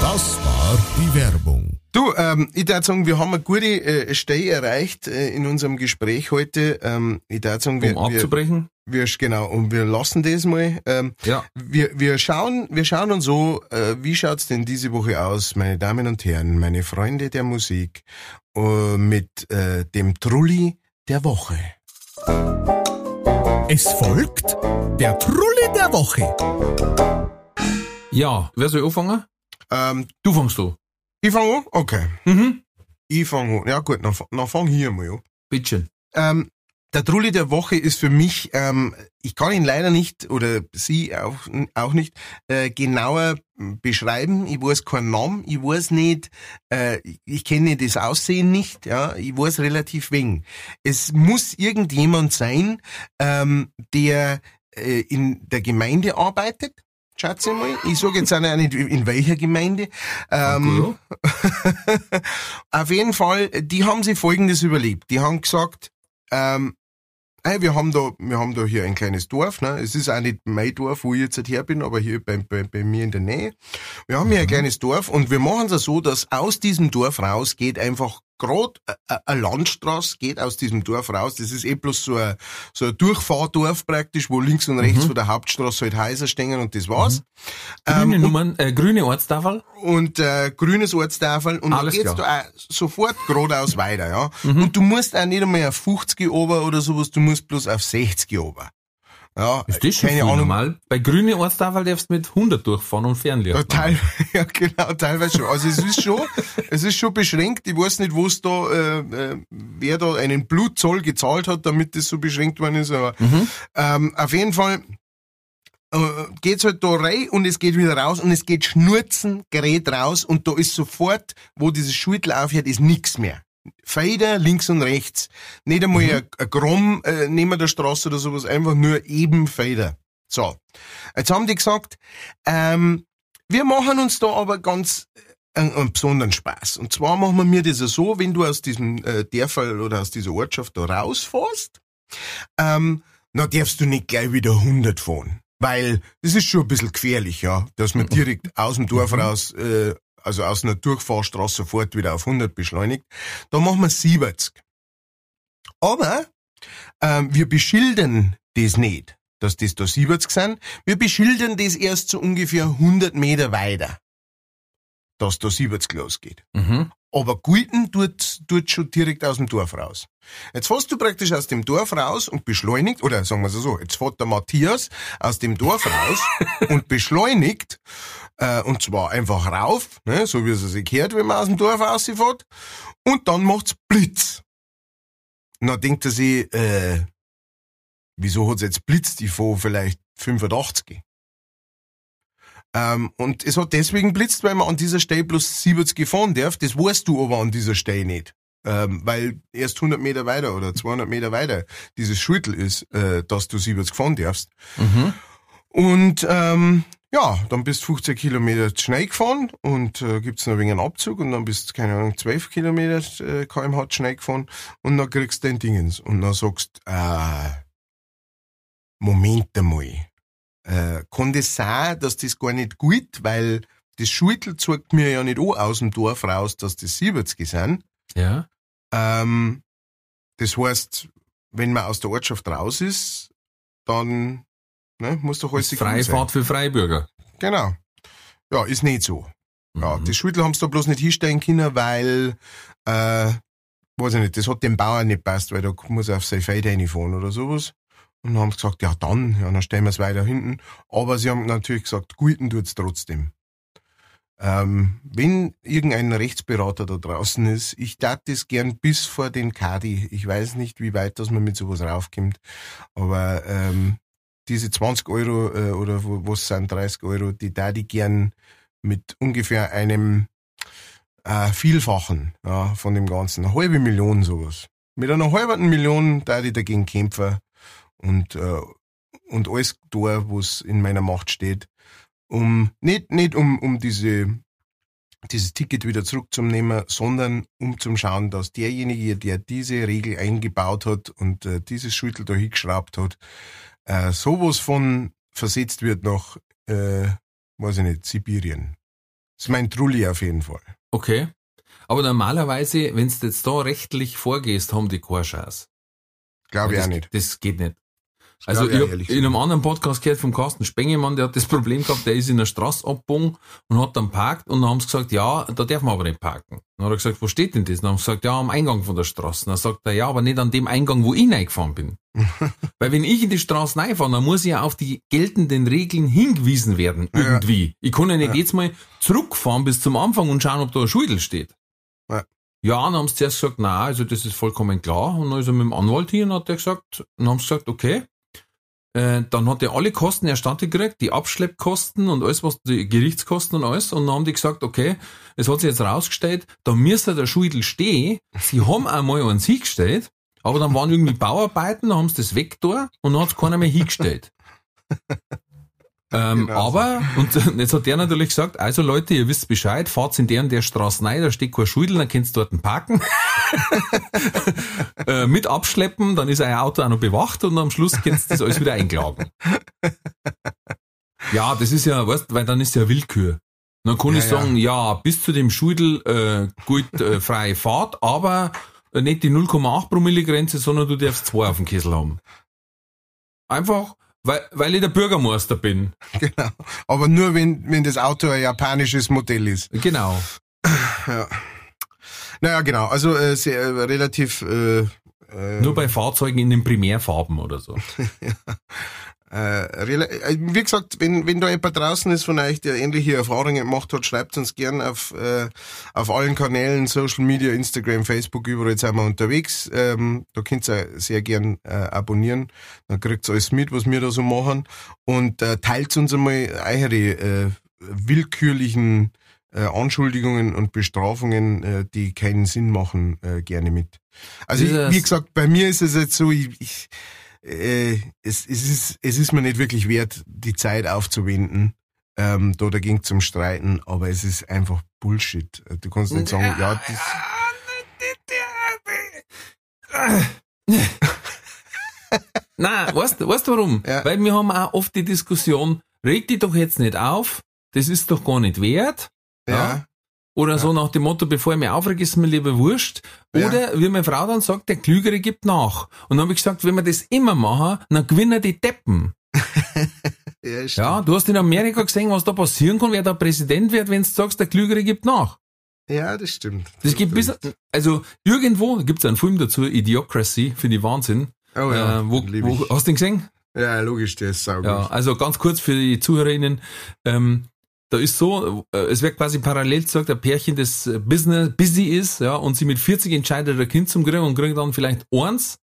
Das war die Werbung. Du, ähm, ich würde sagen, wir haben eine gute äh, Stelle erreicht äh, in unserem Gespräch heute. Ähm, ich würde sagen, wir, Um wir, abzubrechen. wir, genau, und wir lassen das mal. Ähm, Ja. wir, wir schauen, wir schauen uns so, äh, wie schaut's denn diese Woche aus, meine Damen und Herren, meine Freunde der Musik, äh, mit äh, dem Trulli der Woche. Es folgt der Trulli der Woche. Ja, wer soll anfangen? Ähm, Du fängst du. ich fange an? Okay. Mhm. Ich fange an. Ja gut, dann, dann fang hier mal an. Bitte. Ähm, der Trulli der Woche ist für mich, ähm, ich kann ihn leider nicht, oder Sie auch, auch nicht, äh, genauer beschreiben. Ich weiß keinen Namen, ich weiß nicht, äh, ich kenne das Aussehen nicht, ja, ich weiß relativ wenig. Es muss irgendjemand sein, ähm, der äh, in der Gemeinde arbeitet. Schaut mal, ich sage jetzt auch nicht, in welcher Gemeinde. Ähm, auf jeden Fall, die haben sich Folgendes überlebt. Die haben gesagt, ähm, hey, wir haben da, wir haben da hier ein kleines Dorf, ne? Es ist auch nicht mein Dorf, wo ich jetzt her bin, aber hier bei, bei, bei mir in der Nähe. Wir haben hier ein kleines Dorf und wir machen es so, dass aus diesem Dorf raus geht einfach gerade eine Landstraße geht aus diesem Dorf raus. Das ist eh bloß so ein, so ein Durchfahrdorf praktisch, wo links und rechts von der Hauptstraße halt Häuser stehen und das war's. Grüne Ähm, Nummern, äh, grüne Ortstafel. und äh, grünes Ortstafel und Alles dann geht's klar. da auch sofort geradeaus weiter, ja. Und du musst auch nicht einmal auf 50 ober oder sowas, du musst bloß auf 60 ober. Ja, Ist das schon keine Ahnung. normal? Bei grüne Ortstafel darfst du mit 100 durchfahren und Fernlicht. Ja, teil, ja, genau, teilweise schon. Also es ist schon, es ist schon beschränkt. Ich weiß nicht, wo es da, äh, äh, wer da einen Blutzoll gezahlt hat, damit das so beschränkt worden ist. Aber ähm, auf jeden Fall äh, geht's halt da rein und es geht wieder raus und es geht Schnurzen, gerät raus und da ist sofort, wo dieses Schultel aufhört, ist nix mehr. Feder links und rechts. Nicht einmal ein, ein Gramm äh, neben der Straße oder sowas, einfach nur eben Feder. So. Jetzt haben die gesagt, ähm, wir machen uns da aber ganz äh, einen, einen besonderen Spaß. Und zwar machen wir mir das so, wenn du aus diesem äh, Dörfel oder aus dieser Ortschaft da rausfährst, ähm, dann darfst du nicht gleich wieder 100 fahren. Weil das ist schon ein bisschen gefährlich, ja, dass man direkt aus dem Dorf raus, äh, also aus einer Durchfahrstraße sofort wieder auf 100 beschleunigt. Da machen wir 70. Aber ähm, wir beschildern das nicht, dass das da 70 sind. Wir beschildern das erst so ungefähr 100 Meter weiter, dass da 70 losgeht. Mhm. Aber Gulten tut, tut schon direkt aus dem Dorf raus. Jetzt fährst du praktisch aus dem Dorf raus und beschleunigt, oder sagen wir es so, jetzt fährt der Matthias aus dem Dorf raus und beschleunigt, äh, und zwar einfach rauf, ne, so wie es sich gehört, wenn man aus dem Dorf rausfährt, und dann macht's Blitz. Und dann denkt er sich, äh, wieso hat's jetzt Blitz? Ich fahr vielleicht 85. Ähm, und es hat deswegen blitzt, weil man an dieser Stelle bloß 70 gefahren darf. Das weißt du aber an dieser Stelle nicht. Ähm, weil erst 100 Meter weiter oder 200 Meter weiter dieses Schüttel ist, äh, dass du 70 fahren darfst. Mhm. Und ähm, ja, dann bist du 15 Kilometer schnell gefahren und äh, gibt's noch ein wenig einen Abzug und dann bist du, keine Ahnung, 12 Kilometer äh, kmh schnell gefahren und dann kriegst du den Dingens und dann sagst äh, Moment einmal, äh, kann das sein, dass das gar nicht gut, weil das Schultel zeigt mir ja nicht an aus dem Dorf raus, dass das 70 sind. Ja. Ähm, das heißt, wenn man aus der Ortschaft raus ist, dann ne, muss doch alles Ist freie Fahrt für Freibürger. Genau. Ja, ist nicht so. Ja, Mhm. das Schüttel haben sie da bloß nicht hinstellen können, weil, äh, weiß ich nicht, das hat dem Bauern nicht passt, weil da muss er auf sein Feld reinfahren oder sowas. Und haben gesagt, ja dann, ja, dann stellen wir es weiter hinten. Aber sie haben natürlich gesagt, Guten tut's trotzdem. Ähm, wenn irgendein Rechtsberater da draußen ist, ich tat das gern bis vor den Kadi. Ich weiß nicht, wie weit dass man mit sowas raufkommt, aber ähm, diese 20 Euro äh, oder was sind 30 Euro, die da die gern mit ungefähr einem äh, Vielfachen ja, von dem Ganzen, eine halbe Million sowas. Mit einer halben Million da die dagegen kämpfen und äh, und alles da, was in meiner Macht steht, um nicht nicht um um diese dieses Ticket wieder zurückzunehmen, sondern um zu schauen, dass derjenige, der diese Regel eingebaut hat und äh, dieses Schüttel da hingeschraubt hat, äh, sowas von versetzt wird nach, äh, weiß ich nicht, Sibirien. Das ist mein Trulli auf jeden Fall. Okay. Aber normalerweise, wenn du jetzt da rechtlich vorgehst, haben die keine Chance. Glaube ich auch nicht. Das geht nicht. Also glaub ich ich auch hab ehrlich in einem anderen Podcast gehört vom Carsten Spengemann, der hat das Problem gehabt, der ist in der Straße abgebogen und hat dann parkt und dann haben sie gesagt, ja, da darf man aber nicht parken. Dann hat er gesagt, wo steht denn das? Dann haben sie gesagt, ja, am Eingang von der Straße. Dann sagt er, ja, aber nicht an dem Eingang, wo ich reingefahren bin. Weil wenn ich in die Straße reinfahre, dann muss ich ja auf die geltenden Regeln hingewiesen werden, Ja. irgendwie. Ich kann ja nicht Ja. jetzt mal zurückfahren bis zum Anfang und schauen, ob da ein Schudel steht. Ja. Ja, dann haben sie zuerst gesagt, na, also das ist vollkommen klar. Und dann ist er mit dem Anwalt hier und hat er gesagt, dann haben sie gesagt, okay. Äh, dann hat er alle Kosten erstattet gekriegt, die Abschleppkosten und alles, was die Gerichtskosten und alles. Und dann haben die gesagt, okay, es hat sich jetzt rausgestellt, da müsste der Schuldel stehen. Sie haben einmal eins hingestellt, aber dann waren irgendwie Bauarbeiten, dann haben sie das weggetan und dann hat es keiner mehr hingestellt. Ähm, Genau so. aber, und jetzt hat der natürlich gesagt, also Leute, ihr wisst Bescheid, fahrt in der und der Straße rein, da steht kein Schudel, dann könnt ihr dort parken. äh, mit abschleppen, dann ist euer Auto auch noch bewacht und am Schluss könnt ihr das alles wieder einklagen. Ja, das ist ja, weißt, weil dann ist ja Willkür. Dann kann Ja, ich sagen, ja. bis zu dem Schudel äh, gut äh, freie Fahrt, aber äh, nicht die 0,8 Promille Grenze, sondern du darfst zwei auf dem Kessel haben. Einfach, weil, weil ich der Bürgermeister bin. Genau. Aber nur wenn, wenn das Auto ein japanisches Modell ist. Genau. Ja. Naja, genau. Also äh, sehr, äh, relativ äh, äh, Nur bei Fahrzeugen in den Primärfarben oder so. Rela- äh, wie gesagt, wenn, wenn da jemand draußen ist von euch, der ähnliche Erfahrungen gemacht hat, schreibt uns gern auf, äh, auf allen Kanälen, Social Media, Instagram, Facebook, überall sind wir unterwegs. Ähm, da könnt ihr sehr gern äh, abonnieren. Dann kriegt ihr alles mit, was wir da so machen. Und äh, teilt uns einmal eure äh, willkürlichen äh, Anschuldigungen und Bestrafungen, äh, die keinen Sinn machen, äh, gerne mit. Also ich, wie gesagt, bei mir ist es jetzt so, ich, ich äh, es, es, ist, es ist mir nicht wirklich wert, die Zeit aufzuwenden, ähm, da dagegen zum Streiten, aber es ist einfach Bullshit. Du kannst nicht sagen, ja, das, Nein, weißt du weißt du warum? Ja. Weil wir haben auch oft die Diskussion, reg dich doch jetzt nicht auf, das ist doch gar nicht wert. ja, Oder so nach dem Motto, bevor ich mich aufreg, ist mir lieber wurscht. Ja. Oder wie meine Frau dann sagt, der Klügere gibt nach. Und dann habe ich gesagt, wenn wir das immer machen, dann gewinnen die Deppen. ja, stimmt. Ja, du hast in Amerika gesehen, was da passieren kann, wer da Präsident wird, wenn du sagst, der Klügere gibt nach. Ja, das stimmt. Das gibt bis, also irgendwo gibt's einen Film dazu, Idiocracy, finde ich Wahnsinn. Oh ja, äh, wo, wo, hast du den gesehen? Ja, logisch, der ist saugut. Ja, also ganz kurz für die ZuhörerInnen. Ähm, da ist so, äh, es wird quasi parallel gesagt, ein Pärchen, das äh, Business, busy ist, ja, und sie mit 40 entscheidet, ein Kind zum kriegen und kriegt dann vielleicht eins.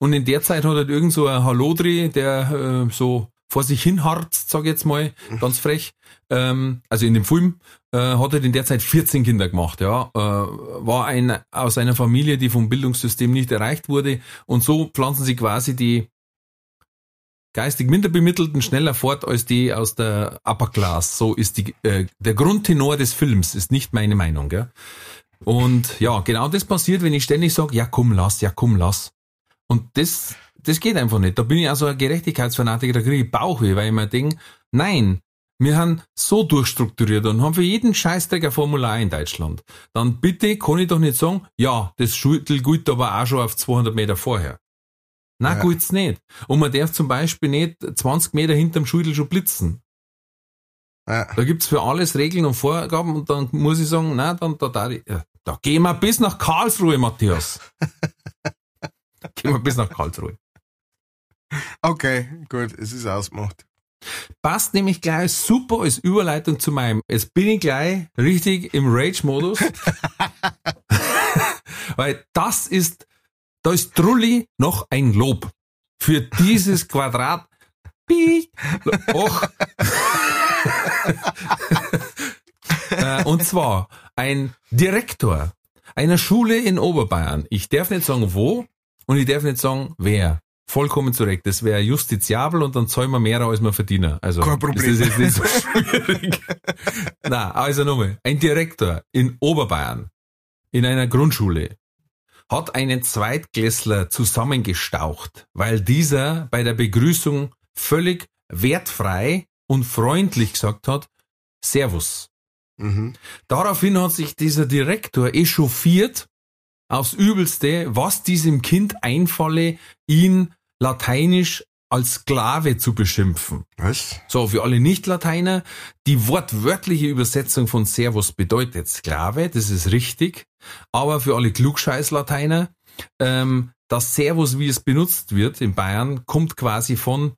Und in der Zeit hat halt irgend so ein Hallodri, der äh, so vor sich hin harzt, sag ich jetzt mal, ganz frech. Ähm, also in dem Film äh, hat er in der Zeit 14 Kinder gemacht, ja. Äh, war ein aus einer Familie, die vom Bildungssystem nicht erreicht wurde. Und so pflanzen sie quasi die geistig minder bemittelten schneller fort als die aus der Upper Class. So ist die, äh, der Grundtenor des Films, ist nicht meine Meinung. Gell? Und ja, genau das passiert, wenn ich ständig sage, ja komm, lass, ja komm, lass. Und das, das geht einfach nicht. Da bin ich also ein Gerechtigkeitsfanatiker, da kriege ich Bauchweh, weil ich mir denke, nein, wir haben so durchstrukturiert und haben für jeden Scheißdreck ein Formular in Deutschland. Dann bitte kann ich doch nicht sagen, ja, das Schüttel gilt aber auch schon auf 200 Meter vorher. Na, Ja. gilt's nicht. Und man darf zum Beispiel nicht 20 Meter hinterm Schüttel schon blitzen. Ja. Da gibt's für alles Regeln und Vorgaben und dann muss ich sagen, na, dann da, da, ja, da gehen wir bis nach Karlsruhe, Matthias. gehen wir bis nach Karlsruhe. Okay, gut, es ist ausgemacht. Passt nämlich gleich super als Überleitung zu meinem. Jetzt bin ich gleich richtig im Rage-Modus. Weil das ist, da ist Trulli noch ein Lob. Für dieses Quadrat. Piep. Och. Äh, Und zwar ein Direktor einer Schule in Oberbayern. Ich darf nicht sagen wo und ich darf nicht sagen wer. Vollkommen zurecht. Das wäre justiziabel und dann zahlen wir mehr als wir verdienen. Also, Kein Problem. Das ist jetzt nicht so schwierig. Na, also nochmal. Ein Direktor in Oberbayern in einer Grundschule hat einen Zweitklässler zusammengestaucht, weil dieser bei der Begrüßung völlig wertfrei und freundlich gesagt hat, Servus. Mhm. Daraufhin hat sich dieser Direktor echauffiert aufs Übelste, was diesem Kind einfalle, ihn lateinisch als Sklave zu beschimpfen. Was? So, für alle Nicht-Lateiner, die wortwörtliche Übersetzung von Servus bedeutet Sklave, das ist richtig. Aber für alle Klugscheiß-Lateiner, ähm, das Servus, wie es benutzt wird in Bayern, kommt quasi von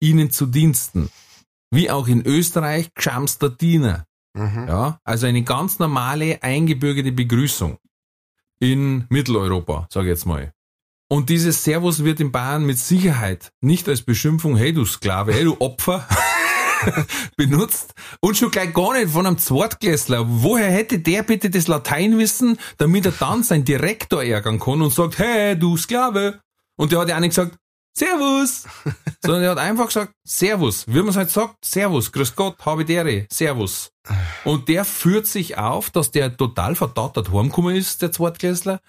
ihnen zu Diensten. Wie auch in Österreich, Gschamster Diener. Mhm. Ja, also eine ganz normale, eingebürgerte Begrüßung in Mitteleuropa, sage ich jetzt mal. Und dieses Servus wird in Bayern mit Sicherheit nicht als Beschimpfung, hey du Sklave, hey du Opfer, benutzt und schon gleich gar nicht von einem Zwartklässler. Woher hätte der bitte das Latein wissen, damit er dann seinen Direktor ärgern kann und sagt, hey du Sklave. Und der hat ja auch nicht gesagt, Servus, sondern er hat einfach gesagt, Servus, wie man es halt sagt, Servus, Grüß Gott, habe Dere, Servus. Und der führt sich auf, dass der total verdattert heimgekommen ist, der Zweitklässler.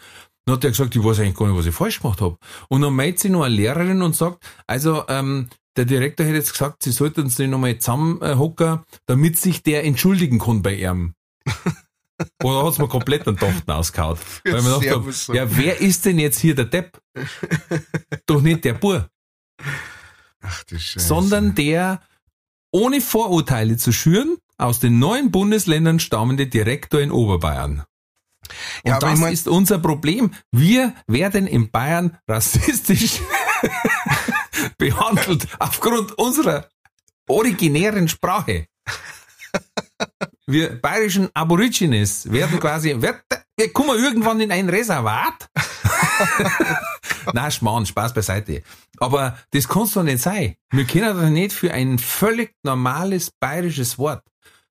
Dann hat er gesagt, ich weiß eigentlich gar nicht, was ich falsch gemacht habe. Und dann meldet sich noch eine Lehrerin und sagt, also ähm, der Direktor hätte jetzt gesagt, sie sollten sich nochmal zusammenhocken, damit sich der entschuldigen kann bei ihm. Oder hat's mir komplett den Tochten ausgehauen. Weil man dachte, ja, wer ist denn jetzt hier der Depp? Doch nicht der Bur, Ach du Scheiße. sondern der ohne Vorurteile zu schüren aus den neuen Bundesländern stammende Direktor in Oberbayern. Und Ja, das ich mein- ist unser Problem. Wir werden in Bayern rassistisch behandelt aufgrund unserer originären Sprache. Wir bayerischen Aborigines werden quasi, wir kommen irgendwann in ein Reservat. Na, Schmarrn, Spaß beiseite. Aber das kann's doch nicht sein. Wir können doch nicht für ein völlig normales bayerisches Wort,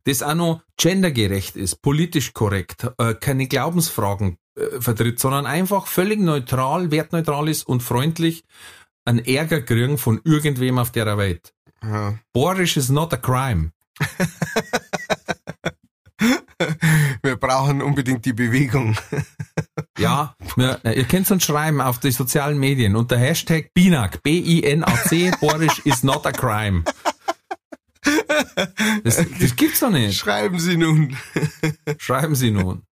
das auch noch gendergerecht ist, politisch korrekt, äh, keine Glaubensfragen äh, vertritt, sondern einfach völlig neutral, wertneutral ist und freundlich einen Ärger kriegen von irgendwem auf der Welt. Ja. Bohrisch is not a crime. Wir brauchen unbedingt die Bewegung. Ja, wir, ihr könnt uns schreiben auf die sozialen Medien unter Hashtag BINAC, B-I-N-A-C, Bohrisch is not a crime. Das, das gibt's doch nicht. Schreiben Sie nun. Schreiben Sie nun.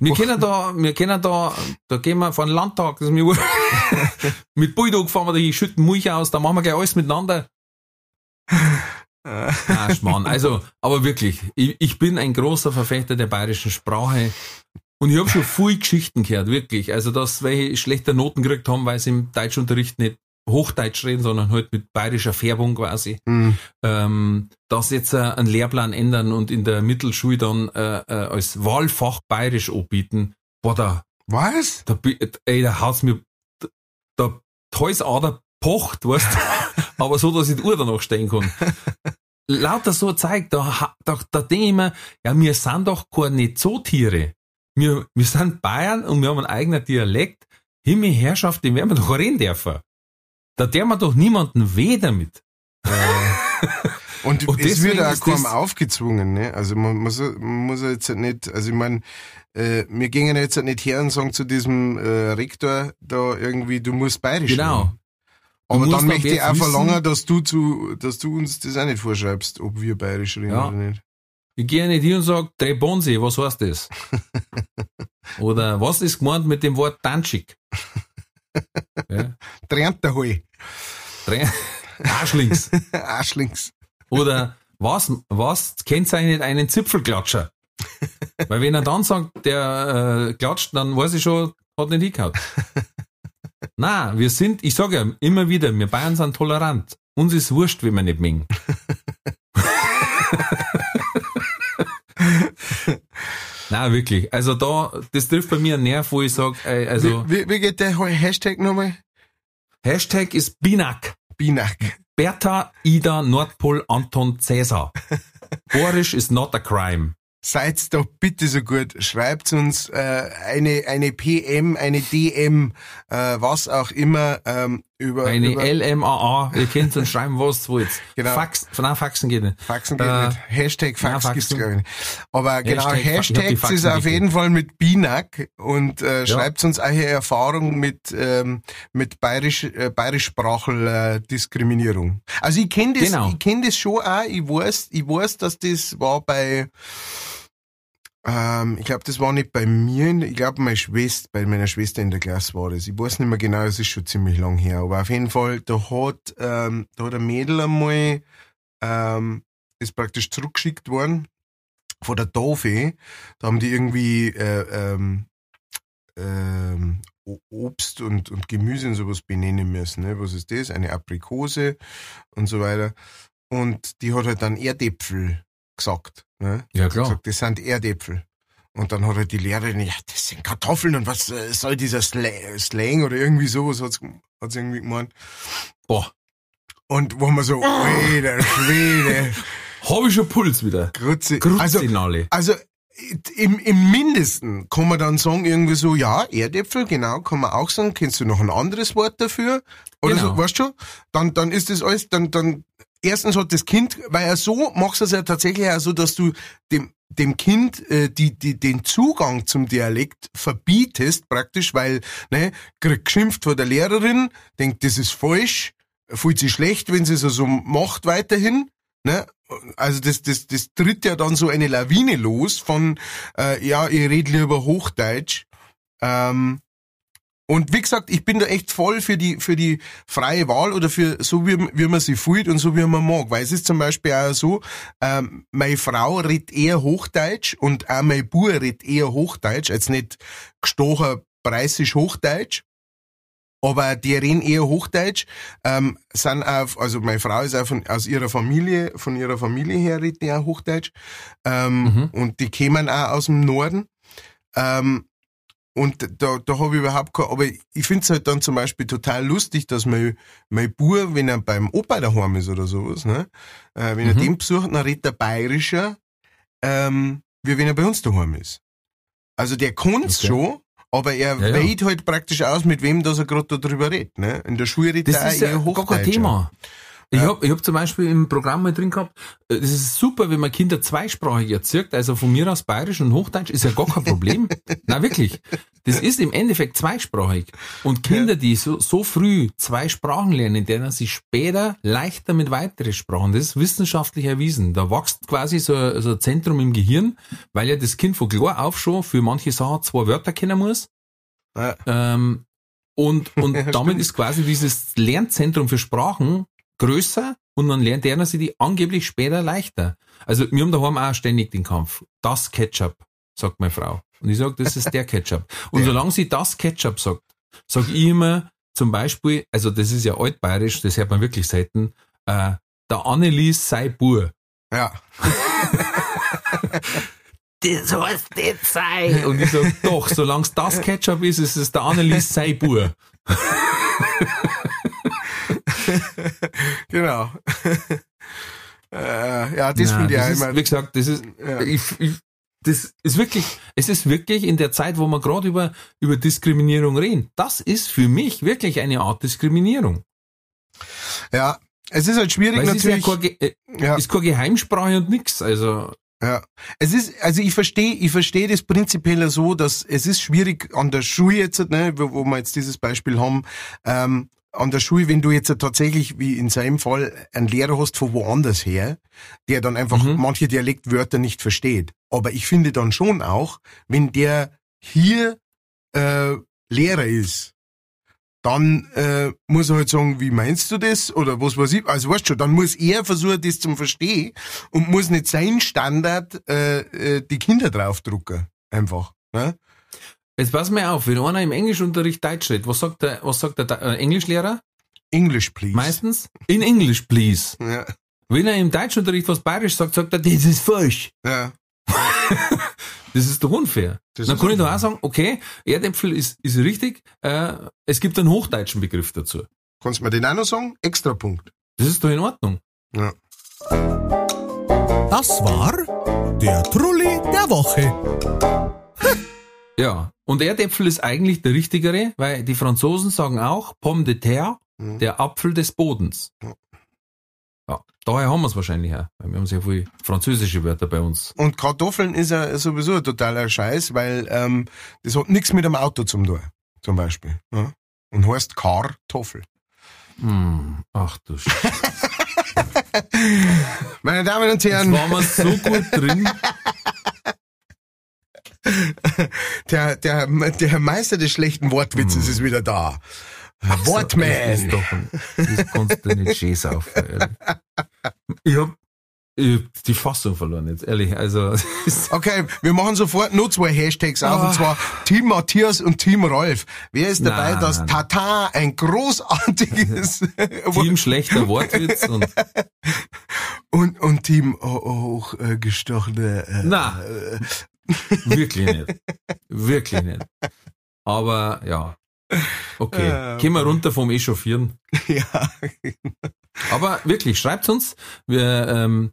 Wir kennen da, wir kennen da, da gehen wir vor den Landtag, das ist mir. Mit Bulldog fahren wir da, hin, schütten Milch aus, da machen wir gleich alles miteinander. Ah, Schmarrn. Also, aber wirklich, ich, ich bin ein großer Verfechter der bayerischen Sprache. Und ich habe schon viel Geschichten gehört, wirklich. Also, dass welche schlechte Noten gekriegt haben, weil sie im Deutschunterricht nicht Hochdeutsch reden, sondern halt mit bayerischer Färbung quasi. Mhm. Ähm, dass jetzt äh, einen Lehrplan ändern und in der Mittelschule dann äh, äh, als Wahlfach bayerisch anbieten. Boah, da, Was? da, ey, da haut's mir, da, da Halsader pocht, weißt du? aber so, dass ich die Uhr danach stehen kann. Lauter so zeigt, da, da, da denke ich mir, ja, wir sind doch keine nicht so Tiere. Wir, wir sind Bayern und wir haben einen eigenen Dialekt. Himmel, Herrschaft, den werden wir doch reden dürfen. Da der man doch niemanden weh damit. Und, Und es wird auch kaum aufgezwungen, ne? Also man muss, man muss ja jetzt nicht, also ich meine, äh, wir gingen jetzt nicht her und sagen zu diesem äh, Rektor da irgendwie, du musst bayerisch Genau. reden. Du Aber dann möchte ich auch verlangen, dass du zu, dass du uns das auch nicht vorschreibst, ob wir bayerisch reden Ja. oder nicht. Ich gehe nicht hin und sage, Trebonsi, was heißt das? Oder was ist gemeint mit dem Wort Tanschik? Ja, Tränterhoi. Tre- Arschlings. Arschlings. Oder was, was kennzeichnet einen Zipfelklatscher? Weil wenn er dann sagt, der äh, klatscht, dann weiß ich schon, hat nicht hingehauen. Na, wir sind, ich sage ja immer wieder, wir Bayern sind tolerant. Uns ist wurscht, wie wir nicht mengen. Na, wirklich. Also da, das trifft bei mir einen Nerv, wo ich sage, also wie, wie, wie geht der Hashtag nochmal? Hashtag ist Binak. Binak. Bertha, Ida, Nordpol, Anton, Cäsar. Boris is not a crime. Seid doch bitte so gut, schreibt uns äh, eine eine PM, eine DM, äh, was auch immer ähm, über, Eine über LMAA, ihr könnt uns schreiben, was wo jetzt. Genau. Fax, nein, Faxen geht nicht. Faxen geht Äh, nicht. Hashtag Fax nein, gibt's glaube ich nicht. Aber genau, Hashtag Hashtags ist auf jeden Fall mit Binak und äh, schreibt uns eure Erfahrung mit ähm, mit bayerisch äh, bayerischsprachel äh, Diskriminierung. Also ich kenne das, Genau. ich kenne das schon auch. Ich weiß, ich weiß, dass das war bei ähm, ich glaube, das war nicht bei mir, ich glaube, meine Schwester, bei meiner Schwester in der Klasse war das. Ich weiß nicht mehr genau, es ist schon ziemlich lang her. Aber auf jeden Fall, da hat, ähm, da hat ein Mädel einmal, ähm, ist praktisch zurückgeschickt worden von der Taufe. Da haben die irgendwie äh, ähm, ähm, Obst und, und Gemüse und sowas benennen müssen. Ne? Was ist das? Eine Aprikose und so weiter. Und die hat halt dann Erdäpfel gesagt. Ne? Ja, Hat gesagt, das sind Erdäpfel. Und dann hat halt die Lehrerin, ja, das sind Kartoffeln und was äh, soll dieser Sla- Slang oder irgendwie sowas hat's, hat's irgendwie gemeint. Boah, Und wo man so, alter Schwede, hab ich schon Puls wieder. Grütze. Also, also im, im Mindesten kann man dann sagen, irgendwie so, ja, Erdäpfel, genau, kann man auch sagen. Kennst du noch ein anderes Wort dafür? Oder Genau. so, weißt du? Dann, dann ist das alles, dann, dann, erstens hat das Kind, weil er so machst du es ja tatsächlich auch so, dass du dem, dem Kind äh, die, die, den Zugang zum Dialekt verbietest, praktisch, weil, ne, kriegt geschimpft von der Lehrerin, denkt, das ist falsch, fühlt sich schlecht, wenn sie es so macht weiterhin, ne? Also das, das, das tritt ja dann so eine Lawine los von, äh, ja, ich rede lieber Hochdeutsch. Ähm, und wie gesagt, ich bin da echt voll für die, für die freie Wahl oder für so, wie, wie man sie fühlt und so, wie man mag. Weil es ist zum Beispiel auch so, ähm, meine Frau redet eher Hochdeutsch und auch mein Bub redet eher Hochdeutsch, als nicht gestochen preissisch Hochdeutsch. Aber die reden eher Hochdeutsch, ähm, sind auch, also meine Frau ist auch von, aus ihrer Familie, von ihrer Familie her redet die auch Hochdeutsch, ähm, Mhm. und die kämen auch aus dem Norden. Ähm, und da, da habe ich überhaupt kein, aber ich finde es halt dann zum Beispiel total lustig, dass mein, mein Bub, wenn er beim Opa daheim ist oder sowas, ne, äh, wenn er Mhm. den besucht, dann redet er bayerischer, ähm, wie wenn er bei uns daheim ist. Also der kann's Okay. schon, aber er Ja, ja. halt praktisch aus, mit wem dass er gerade darüber redet. Ne? In der Schule redet Das er ist ja gar kein. Thema. Ich Ja. hab, ich hab zum Beispiel im Programm mal drin gehabt, äh, das ist super, wenn man Kinder zweisprachig erzirkt, also von mir aus Bayerisch und Hochdeutsch ist ja gar kein Problem. Na wirklich. Das ist im Endeffekt zweisprachig. Und Kinder, die so, so früh zwei Sprachen lernen, denen sie später leichter mit weiteren Sprachen, das ist wissenschaftlich erwiesen. Da wächst quasi so, so ein Zentrum im Gehirn, weil ja das Kind von klar auf schon für manche Sachen zwei Wörter kennen muss. Ja. Ähm, und, und Ja, damit stimmt. ist quasi dieses Lernzentrum für Sprachen größer und dann lernt lernen sie die angeblich später leichter. Also wir haben daheim auch ständig den Kampf. Das Ketchup, sagt meine Frau. Und ich sage, das ist der Ketchup. Und Ja. solange sie das Ketchup sagt, sag ich immer zum Beispiel, also das ist ja altbayerisch, das hört man wirklich selten, äh, der Annelies sei Bur. Ja. Das heißt nicht sei. Und ich sag, doch, solange es das Ketchup ist, ist es der Annelies sei Bur. Genau. äh, ja, das Nein, finde ich auch das immer. ist, Wie gesagt, das ist, Ja. ich, ich, das ist wirklich, es ist wirklich in der Zeit, wo wir gerade über, über Diskriminierung reden. Das ist für mich wirklich eine Art Diskriminierung. Ja, es ist halt schwierig Weil es ist ja natürlich. keine, äh, ja, ist keine Geheimsprache und nix. Also, ja. Es ist, also ich verstehe, ich verstehe das prinzipiell so, dass es ist schwierig an der Schule jetzt, ne, wo, wo wir jetzt dieses Beispiel haben, ähm, an der Schule, wenn du jetzt tatsächlich, wie in seinem Fall, einen Lehrer hast von woanders her, der dann einfach Mhm. manche Dialektwörter nicht versteht. Aber ich finde dann schon auch, wenn der hier äh, Lehrer ist, dann äh, muss er halt sagen, wie meinst du das? Oder was weiß ich. Also weißt schon, dann muss er versuchen, das zum Verstehen und muss nicht sein Standard äh, äh, die Kinder draufdrucken. Einfach. Ne? Jetzt pass mal auf, wenn einer im Englischunterricht Deutsch redet, was sagt der, was sagt der äh, Englischlehrer? English, please. Meistens? In English, please. Ja, Wenn er im Deutschunterricht was bayerisch sagt, sagt er, das ist falsch. ja. Das ist doch unfair. Das Dann kann ich doch unfair. auch sagen, okay, Erdäpfel ist, ist richtig, äh, es gibt einen hochdeutschen Begriff dazu. Kannst du mir den auch noch sagen? Extra Punkt. Das ist doch in Ordnung. Ja. Das war der Trulli der Woche. Ja. Und Erdäpfel ist eigentlich der richtigere, weil die Franzosen sagen auch Pomme de terre, Mhm. der Apfel des Bodens. Ja. Daher haben wir es wahrscheinlich auch, weil wir haben sehr viele französische Wörter bei uns. Und Kartoffeln ist ja sowieso ein totaler Scheiß, weil ähm, das hat nichts mit einem Auto zum tun, zum Beispiel. Ja? Und heißt Kartoffel. Hm, ach du Scheiße. Meine Damen und Jetzt Herren, waren wir so gut drin. der, der, der Meister des schlechten Wortwitzes ist wieder da. Ist Wortman. doch ein, das kannst du nicht saufen, ehrlich. Ich hab, ich hab die Fassung verloren jetzt, ehrlich. Also, ist- Okay, wir machen sofort nur zwei Hashtags auf, Ah. und zwar Team Matthias und Team Rolf. Wer ist dabei, Nein, dass nein. Tata ein großartiges Team schlechter Wortwitz und und, und Team hoch äh, gestochene äh, Na. Wirklich nicht. Wirklich nicht. Aber ja. Okay. Äh, Gehen wir runter vom Echauffieren. ja. Aber wirklich, schreibt uns. Wir, ähm,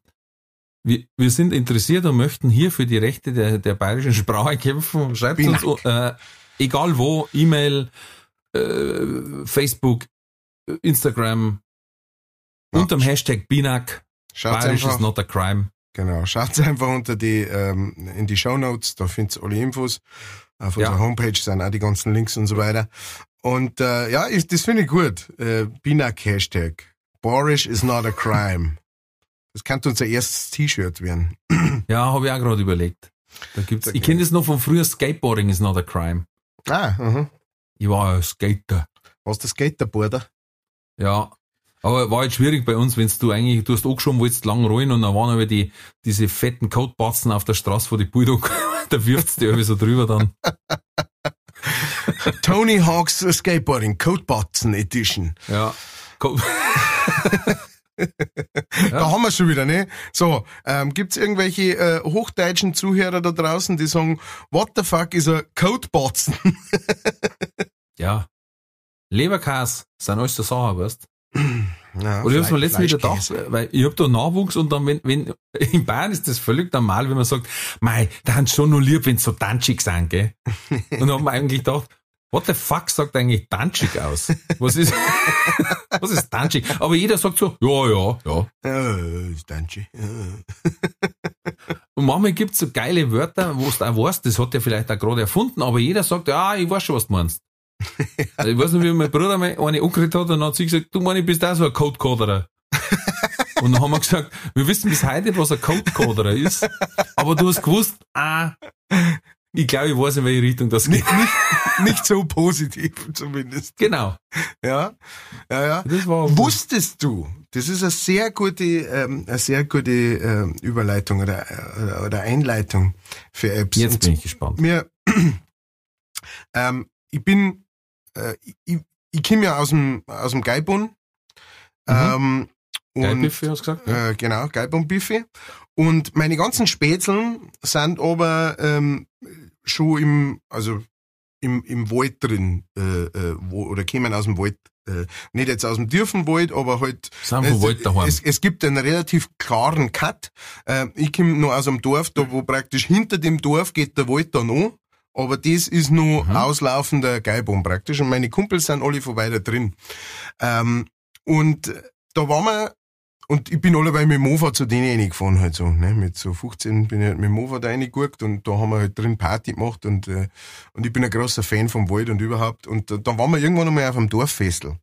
wir, wir sind interessiert und möchten hier für die Rechte der, der bayerischen Sprache kämpfen. Schreibt uns, äh, egal wo, E-Mail, äh, Facebook, Instagram, Ja. unterm Hashtag Binak. Schaut Bayerisch einfach, is not a crime. Genau, schaut einfach unter die, ähm, in die Show Notes, da findet ihr alle Infos. Auf Ja. unserer Homepage sind auch die ganzen Links und so weiter. Und äh, ja, ich, das finde ich gut. Äh, Binak Hashtag. Boorish is not a crime. Das könnte unser erstes T-Shirt werden. Ja, habe ich auch gerade überlegt. Da gibt's, ich kenne das noch von früher, Skateboarding is not a crime. Ah, aha. Ich war ein Skater. Was das Skaterboarder? Ja. Aber war halt schwierig bei uns, wenn du eigentlich, du hast angeschoben, wolltest lang rollen und dann waren aber die, diese fetten Coatbatzen auf der Straße vor die Bulldog, da wirft's die irgendwie so drüber dann. Tony Hawk's Skateboarding Coatbutton Edition. Ja. Co- Da haben wir schon wieder, ne? So, ähm, gibt's irgendwelche äh, hochdeutschen Zuhörer da draußen, die sagen, what the fuck is a Coatbutton? ja. Leberkas sind alles so Sachen, weißt Ja, Und ich hab's mir letztens wieder gedacht, weil ich hab da Nachwuchs und dann, wenn, wenn, in Bayern ist das völlig normal, wenn man sagt, mei, da haben schon nur lieb, wenn so tanschig sind, gell? Und dann haben wir eigentlich gedacht, what the fuck sagt eigentlich tanschig aus? Was ist, was ist tanschig? Aber jeder sagt so, ja, ja, ja. Äh, Stanchi. Äh. Und manchmal gibt's so geile Wörter, wo du auch weißt, das hat er vielleicht auch gerade erfunden, aber jeder sagt, ja, ich weiß schon, was du meinst. Also ich weiß nicht, wie mein Bruder mal eine angekriegt hat und dann hat sie gesagt, du meine, bist auch so ein Codecoderer. und dann haben wir gesagt, wir wissen bis heute was ein Codecoderer ist, aber du hast gewusst, ah, ich glaube, ich weiß, in welche Richtung das geht. Nicht, nicht, nicht so positiv zumindest. Genau. Ja, ja, ja. Das war Wusstest du, das ist eine sehr gute, ähm, eine sehr gute äh, Überleitung oder, oder, oder Einleitung für Apps. Jetzt bin ich gespannt. mir, ähm, ich bin, äh, ich, ich komme ja aus dem, aus dem Geibun. Ähm, und, Geilbiffe, hast du gesagt? äh, genau, Geibun-Buffet. Und meine ganzen Spätzeln sind aber ähm, schon im, also im, im Wald drin, äh, äh, wo, oder kommen aus dem Wald. Äh, nicht jetzt aus dem Dürfenwald, aber halt Sind vom Wald daheim. es, es gibt einen relativ klaren Cut. Äh, ich komme noch aus einem Dorf, da wo praktisch hinter dem Dorf geht der Wald da noch. Aber das ist nur Mhm. auslaufender Geibum praktisch. Und meine Kumpels sind alle von weiter drin. Ähm, und da waren wir, und ich bin allebei mit dem Mofa zu denen reingefahren halt so. Ne? Mit so 15 bin ich halt mit dem Mofa da reingeguckt und da haben wir halt drin Party gemacht und, äh, und ich bin ein großer Fan vom Wald und überhaupt. Und äh, dann waren wir irgendwann einmal auf einem Dorffestel.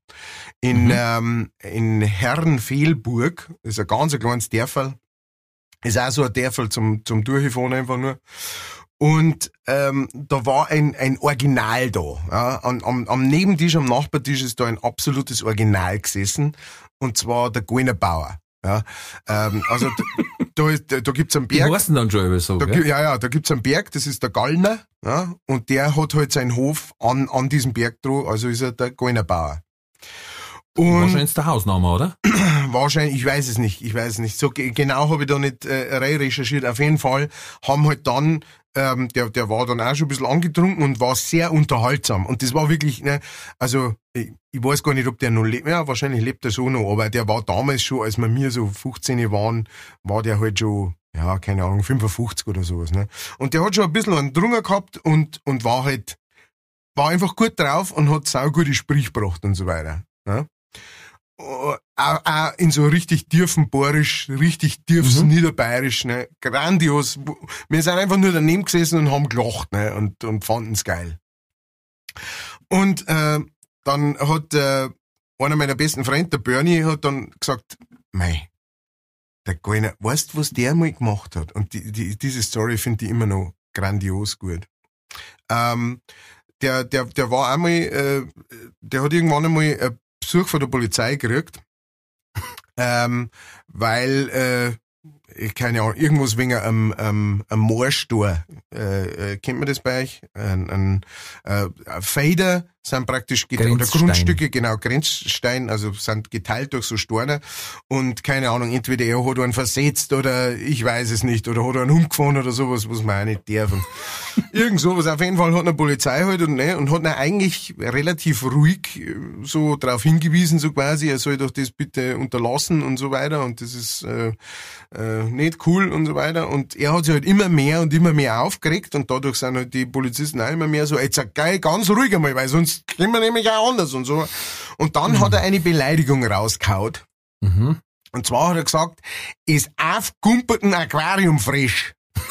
In, Mhm. ähm, in Herrenfehlburg, das ist ein ganz ein kleines Dörfel. Ist auch so ein Dörfel zum, zum Durchfahren einfach nur. Und ähm, da war ein, ein Original da. Ja. Am, am, am Nebentisch, am Nachbartisch ist da ein absolutes Original gesessen. Und zwar der Goiner Bauer. Ja. Ähm, also da, da, ist- da, gibt's einen Die Berg. heißen dann schon über so, Da, gell? ja, ja, da gibt's einen Berg, das ist der Gallner, ja, und der hat halt seinen Hof an, an diesem Berg dran, also ist er der Goinerbauer. Und Wahrscheinlich der Hausname, oder? wahrscheinlich, ich weiß es nicht, ich weiß es nicht. So ge- genau habe ich da nicht äh, rein recherchiert. Auf jeden Fall haben halt dann, ähm, der, der war dann auch schon ein bisschen angetrunken und war sehr unterhaltsam. Und das war wirklich, ne, also ich, ich weiß gar nicht, ob der noch lebt. Ja, wahrscheinlich lebt er schon noch, aber der war damals schon, als wir mir so 15 waren, war der halt schon, ja, keine Ahnung, 55 oder sowas. Ne? Und der hat schon ein bisschen einen Drunger gehabt und, und war halt, war einfach gut drauf und hat saugute Sprich gebracht und so weiter. Ne? Auch, auch in so richtig tiefen Borisch, richtig tiefes Mhm. Niederbayerisch, ne, grandios. Wir sind einfach nur daneben gesessen und haben gelacht, ne, und, und fanden's geil. Und, äh, dann hat, äh, einer meiner besten Freunde, der Bernie, hat dann gesagt, mei, der Goiner, weißt du, was der mal gemacht hat? Und die, die, diese Story finde ich immer noch grandios gut. Ähm, der, der, der war einmal, äh, der hat irgendwann einmal ein Besuch von der Polizei gekriegt, ähm, weil, äh, ich keine Ahnung, irgendwas wegen einem, einem, einem Moorstor. Äh, äh, kennt man das bei euch? Ein, ein, äh, Fader sind praktisch geteilt, oder. Grundstücke, genau, Grenzstein, also sind geteilt durch so Storne und keine Ahnung, entweder er hat einen versetzt oder ich weiß es nicht, oder hat einen umgefahren oder sowas, was man auch nicht dürfen. Irgend sowas. Auf jeden Fall hat eine Polizei halt und, ne, und hat ihn eigentlich relativ ruhig äh, so darauf hingewiesen, so quasi, er soll doch das bitte unterlassen und so weiter und das ist äh, äh, nicht cool und so weiter. Und er hat sich halt immer mehr und immer mehr aufgeregt und dadurch sind halt die Polizisten auch immer mehr so, jetzt sag geil, ganz ruhig einmal, weil sonst kriegen wir nämlich auch anders und so. Und dann hat er eine Beleidigung rausgehaut. Mhm. Und zwar hat er gesagt, ist aufgumperten Aquarium frisch.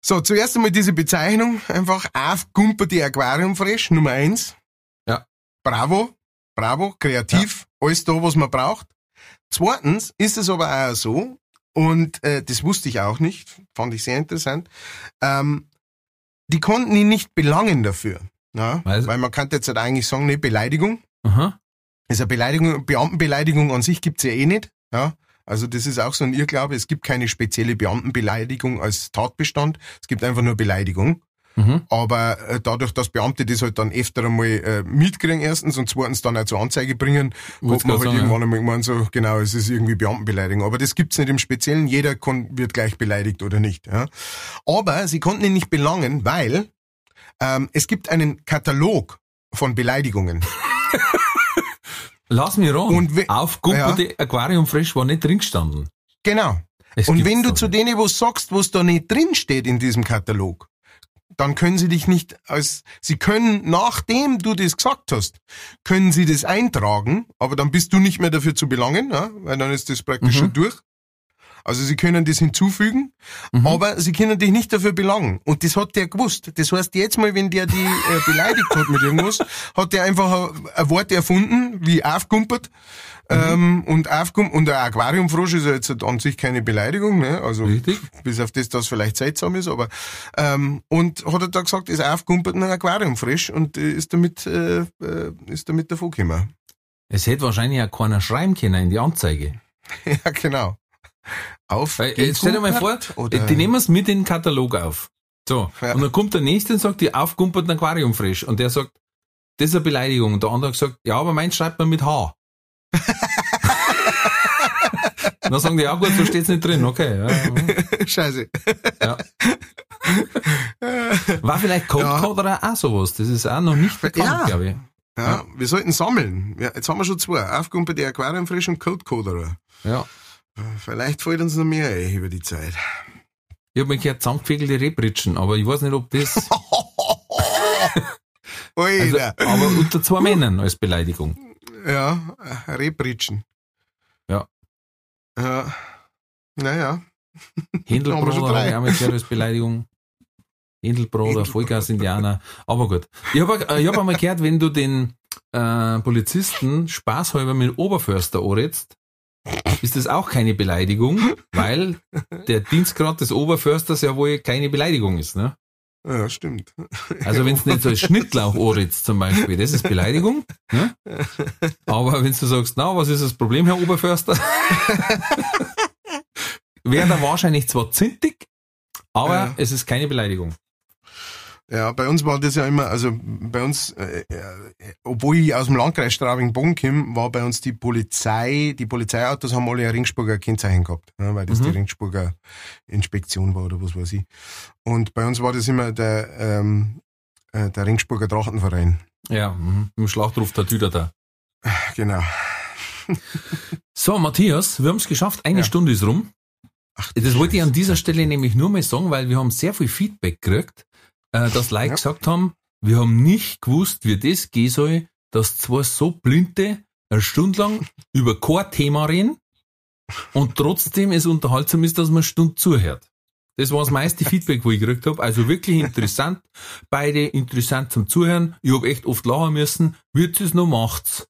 so, zuerst einmal diese Bezeichnung, einfach aufgumperte Aquarium frisch, Nummer eins. Ja. Bravo, bravo, kreativ, alles da, was man braucht. Zweitens ist es aber auch so, und äh, das wusste ich auch nicht, fand ich sehr interessant, ähm, die konnten ihn nicht belangen dafür. Ja, Weil- weil man könnte jetzt halt eigentlich sagen, ne, Beleidigung. Aha. Also eine Beleidigung, Beamtenbeleidigung an sich gibt's ja eh nicht. Ja? Also das ist auch so ein Irrglaube. Es gibt keine spezielle Beamtenbeleidigung als Tatbestand. Es gibt einfach nur Beleidigung. Mhm. Aber äh, dadurch, dass Beamte das halt dann öfter einmal äh, mitkriegen erstens und zweitens dann auch zur Anzeige bringen, hat man halt sagen, irgendwann einmal gemeint, so, genau, es ist irgendwie Beamtenbeleidigung. Aber das gibt's nicht im Speziellen. Jeder kann, wird gleich beleidigt oder nicht. Ja? Aber sie konnten ihn nicht belangen, weil ähm, es gibt einen Katalog von Beleidigungen. Lass mich ran. Und we- Aufgumperte Aquarium Fresh war nicht drin gestanden. Genau. Es Und wenn du zu denen was sagst, was da nicht drin steht in diesem Katalog, dann können sie dich nicht als, sie können, nachdem du das gesagt hast, können sie das eintragen, aber dann bist du nicht mehr dafür zu belangen, ja, weil dann ist das praktisch Mhm. schon durch. Also sie können das hinzufügen, Mhm. aber sie können dich nicht dafür belangen. Und das hat der gewusst. Das heißt, jetzt mal, wenn der die äh, beleidigt hat mit irgendwas, hat der einfach ein, ein Wort erfunden, wie aufgumpert. Ähm, und aufgum und ein Aquariumfrosch ist ja jetzt an sich keine Beleidigung, ne? Also Richtig. bis auf das, das vielleicht seltsam ist, aber ähm, und hat er da gesagt, ist aufgumpert ein Aquariumfrosch und äh, ist damit äh, äh, ist damit davon gekommen. Es hätte wahrscheinlich auch keiner schreiben können in die Anzeige. ja, genau. Auf. Weil, äh, stell dir mal vor, oder? die nehmen es mit in den Katalog auf. So. Ja. Und dann kommt der nächste und sagt, die aufgumpert ein Aquarium frisch. Und der sagt, das ist eine Beleidigung. Und der andere sagt, ja, aber meins schreibt man mit H. Und dann sagen die, ja gut, so steht's nicht drin. Okay. Ja. Scheiße. Ja. War vielleicht Codecoder auch sowas? Das ist auch noch nicht bekannt, Ja. glaube ich. Ja, wir sollten sammeln. Ja, jetzt haben wir schon zwei. Aufgumpert die Aquarium frisch und Codecoder. Ja. Vielleicht fällt uns noch mehr ein über die Zeit. Ich habe mich gehört, zusammengefägelte Rebritschen, aber ich weiß nicht, ob das, also, aber unter zwei Männern als Beleidigung. Ja, äh, Rebritschen. Ja. Ja. Naja. Drei. habe ich auch Händelbruder. Vollgas-Indianer. Aber gut. Ich habe ich hab einmal gehört, wenn du den äh, Polizisten spaßhalber mit Oberförster anredst, ist das auch keine Beleidigung, weil der Dienstgrad des Oberförsters ja wohl keine Beleidigung ist. Ne? Ja, stimmt. Also wenn du nicht so als Schnittlauch anredst zum Beispiel, das ist Beleidigung. Ne? Aber wenn du sagst, na, was ist das Problem, Herr Oberförster? Wäre da wahrscheinlich zwar zintig, aber Ja. es ist keine Beleidigung. Ja, bei uns war das ja immer, also bei uns, äh, äh, obwohl ich aus dem Landkreis Straubing-Bonn komme, war bei uns die Polizei, die Polizeiautos haben alle ein Ringsburger Kennzeichen gehabt, ne, weil das Mhm. die Ringsburger Inspektion war oder was weiß ich. Und bei uns war das immer der, ähm, äh, der Ringsburger Drachenverein. Ja, mhm. im Schlachtruf der Tüter da. Genau. So, Matthias, wir haben es geschafft. Eine Ja. Stunde ist rum. Ach, Das wollte ich an dieser Stelle nämlich nur mal sagen, weil wir haben sehr viel Feedback gekriegt, äh, dass Leute Ja. gesagt haben, wir haben nicht gewusst, wie das gehen soll, dass zwei so Blinde eine Stunde lang über kein Thema reden und trotzdem es unterhaltsam ist, dass man eine Stunde zuhört. Das war das meiste Feedback, wo ich gekriegt habe. Also wirklich interessant. Beide interessant zum Zuhören. Ich habe echt oft lachen müssen. Wird es noch macht's?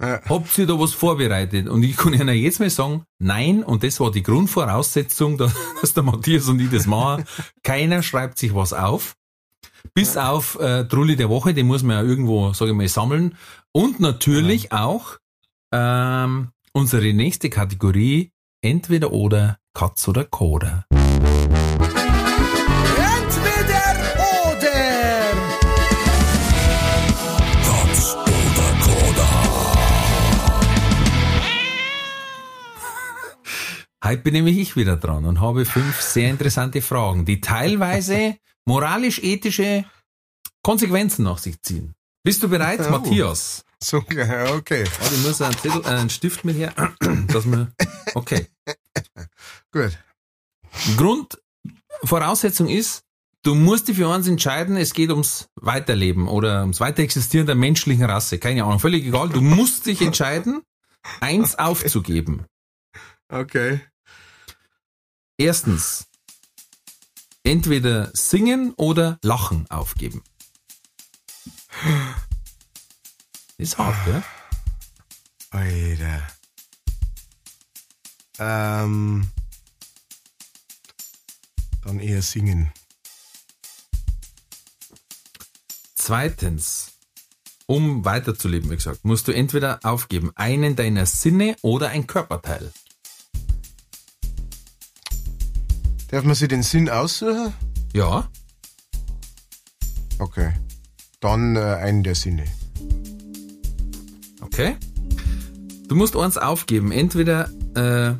Ja. Habt ihr da was vorbereitet? Und ich kann Ihnen jetzt mal sagen, nein, und das war die Grundvoraussetzung, dass dass der Matthias und ich das machen. Keiner schreibt sich was auf. Bis auf äh, Trulli der Woche, den muss man ja irgendwo, sage ich mal, sammeln. Und natürlich auch ähm, unsere nächste Kategorie, entweder oder, Katz oder Koda. Heute bin nämlich ich wieder dran und habe fünf sehr interessante Fragen, die teilweise moralisch-ethische Konsequenzen nach sich ziehen. Bist du bereit, Oh. Matthias? So, ja, okay. Warte, ich muss einen, Zettel, äh, einen Stift mit her, dass wir, okay. Gut. Grundvoraussetzung ist, du musst dich für eins entscheiden, es geht ums Weiterleben oder ums Weiterexistieren der menschlichen Rasse. Keine Ahnung, völlig egal. Du musst dich entscheiden, eins aufzugeben. Okay. Erstens, entweder singen oder lachen aufgeben. Ist hart, gell? Alter. Ähm, dann eher singen. Zweitens, um weiterzuleben, wie gesagt, musst du entweder aufgeben einen deiner Sinne oder ein Körperteil. Darf man sich den Sinn aussuchen? Ja, Okay. Dann äh, einen der Sinne. okay. Du musst eins aufgeben, entweder äh,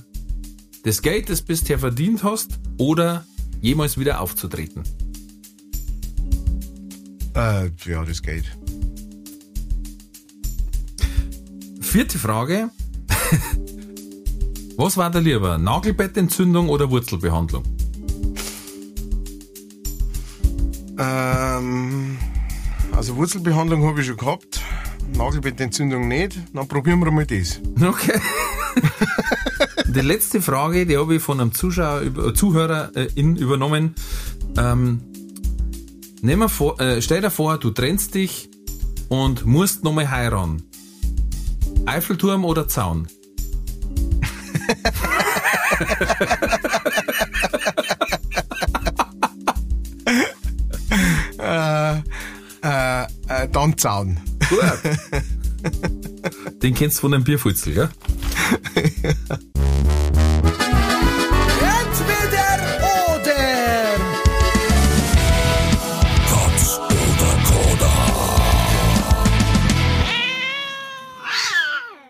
das Geld, das bisher verdient hast, oder jemals wieder aufzutreten. Äh, ja, das geht. Vierte Frage. Was war da lieber? Nagelbettentzündung oder Wurzelbehandlung? Ähm, also Wurzelbehandlung habe ich schon gehabt. Nagelbettentzündung nicht. Dann probieren wir mal das. Okay. die letzte Frage, die habe ich von einem Zuschauer, über- Zuhörer äh, in, übernommen. Ähm, nimm vor, äh, stell dir vor, du trennst dich und musst nochmal heiraten. Eiffelturm oder Zaun? dann Zaun. Gut. Den kennst du von einem Bierfutzel, gell? Entweder oder. Katz oder Koda.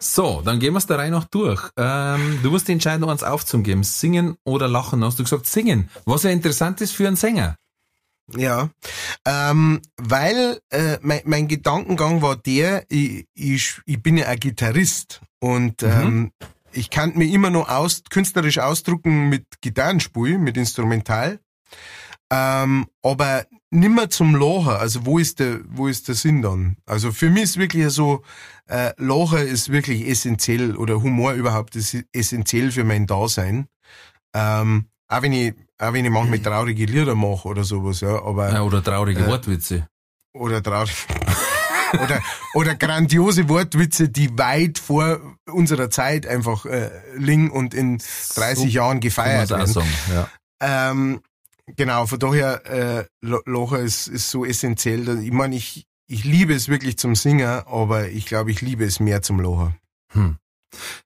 So, dann gehen wir es der Reihe noch durch. Ähm, du musst die Entscheidung eins aufzugeben. Singen oder lachen. Hast du gesagt singen. Was ja interessant ist für einen Sänger. Ja, ähm, weil äh, mein, mein Gedankengang war der, ich, ich, ich bin ja ein Gitarrist und ähm, ich kann mir immer noch aus, künstlerisch ausdrucken mit Gitarrenspiel, mit Instrumental, ähm, aber nimmer zum Lachen. Also wo ist der, wo ist der Sinn dann? Also für mich ist wirklich so, äh, Lachen ist wirklich essentiell oder Humor überhaupt ist essentiell für mein Dasein. Ähm, auch wenn ich, auch wenn ich manchmal traurige Lieder mache oder sowas, ja, aber Ja, oder traurige Äh. Wortwitze. oder traurig. oder, oder grandiose Wortwitze, die weit vor unserer Zeit einfach äh, liegen und in 30 Jahren Kann man gefeiert werden. sagen. Ja. Ähm, genau, von daher, äh, Lo- Locher ist, ist so essentiell. dass- Ich meine, ich, ich liebe es wirklich zum Singen, aber ich glaube, ich liebe es mehr zum Locher.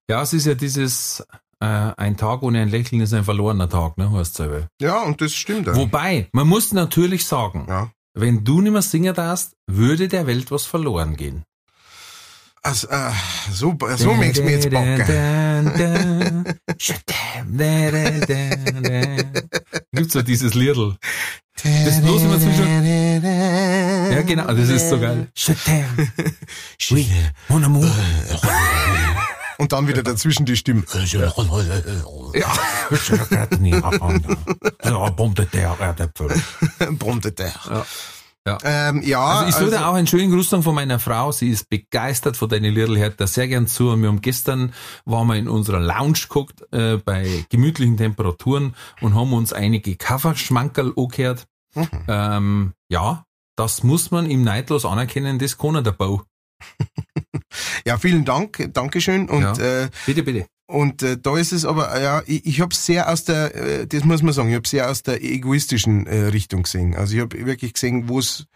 ja, es ist ja dieses, ein Tag ohne ein Lächeln ist ein verlorener Tag, ne, heißt selber. Ja, und das stimmt auch. Wobei, man muss natürlich sagen, ja. wenn du nicht mehr singen darfst, würde der Welt was verloren gehen. Also, äh, so, so möchtest du mir jetzt backen. Gibt's so dieses Liedl. Das bloß immer zwischen. Ja, genau, das ist so geil. Oui, mon amour. Und dann wieder dazwischen die Stimme. Ja. Pomme de terre, Erdäpfel. Brummte der. Ja. Ja. Ähm, ja, Also ich soll also- auch einen schönen Gruß sagen von meiner Frau. Sie ist begeistert von deinen Liedl, hört da sehr gern zu. Und wir haben gestern, waren wir in unserer Lounge geguckt, äh, bei gemütlichen Temperaturen und haben uns einige Coverschmankerl angehört. Mhm. Ähm, ja, das muss man ihm neidlos anerkennen, das kann er der Bau. Ja, vielen Dank, Dankeschön. Und, Ja. äh, Bitte, bitte. und äh, da ist es aber, ja, ich, ich habe sehr aus der, äh, das muss man sagen, ich habe sehr aus der egoistischen äh, Richtung gesehen. Also ich habe wirklich gesehen, wo es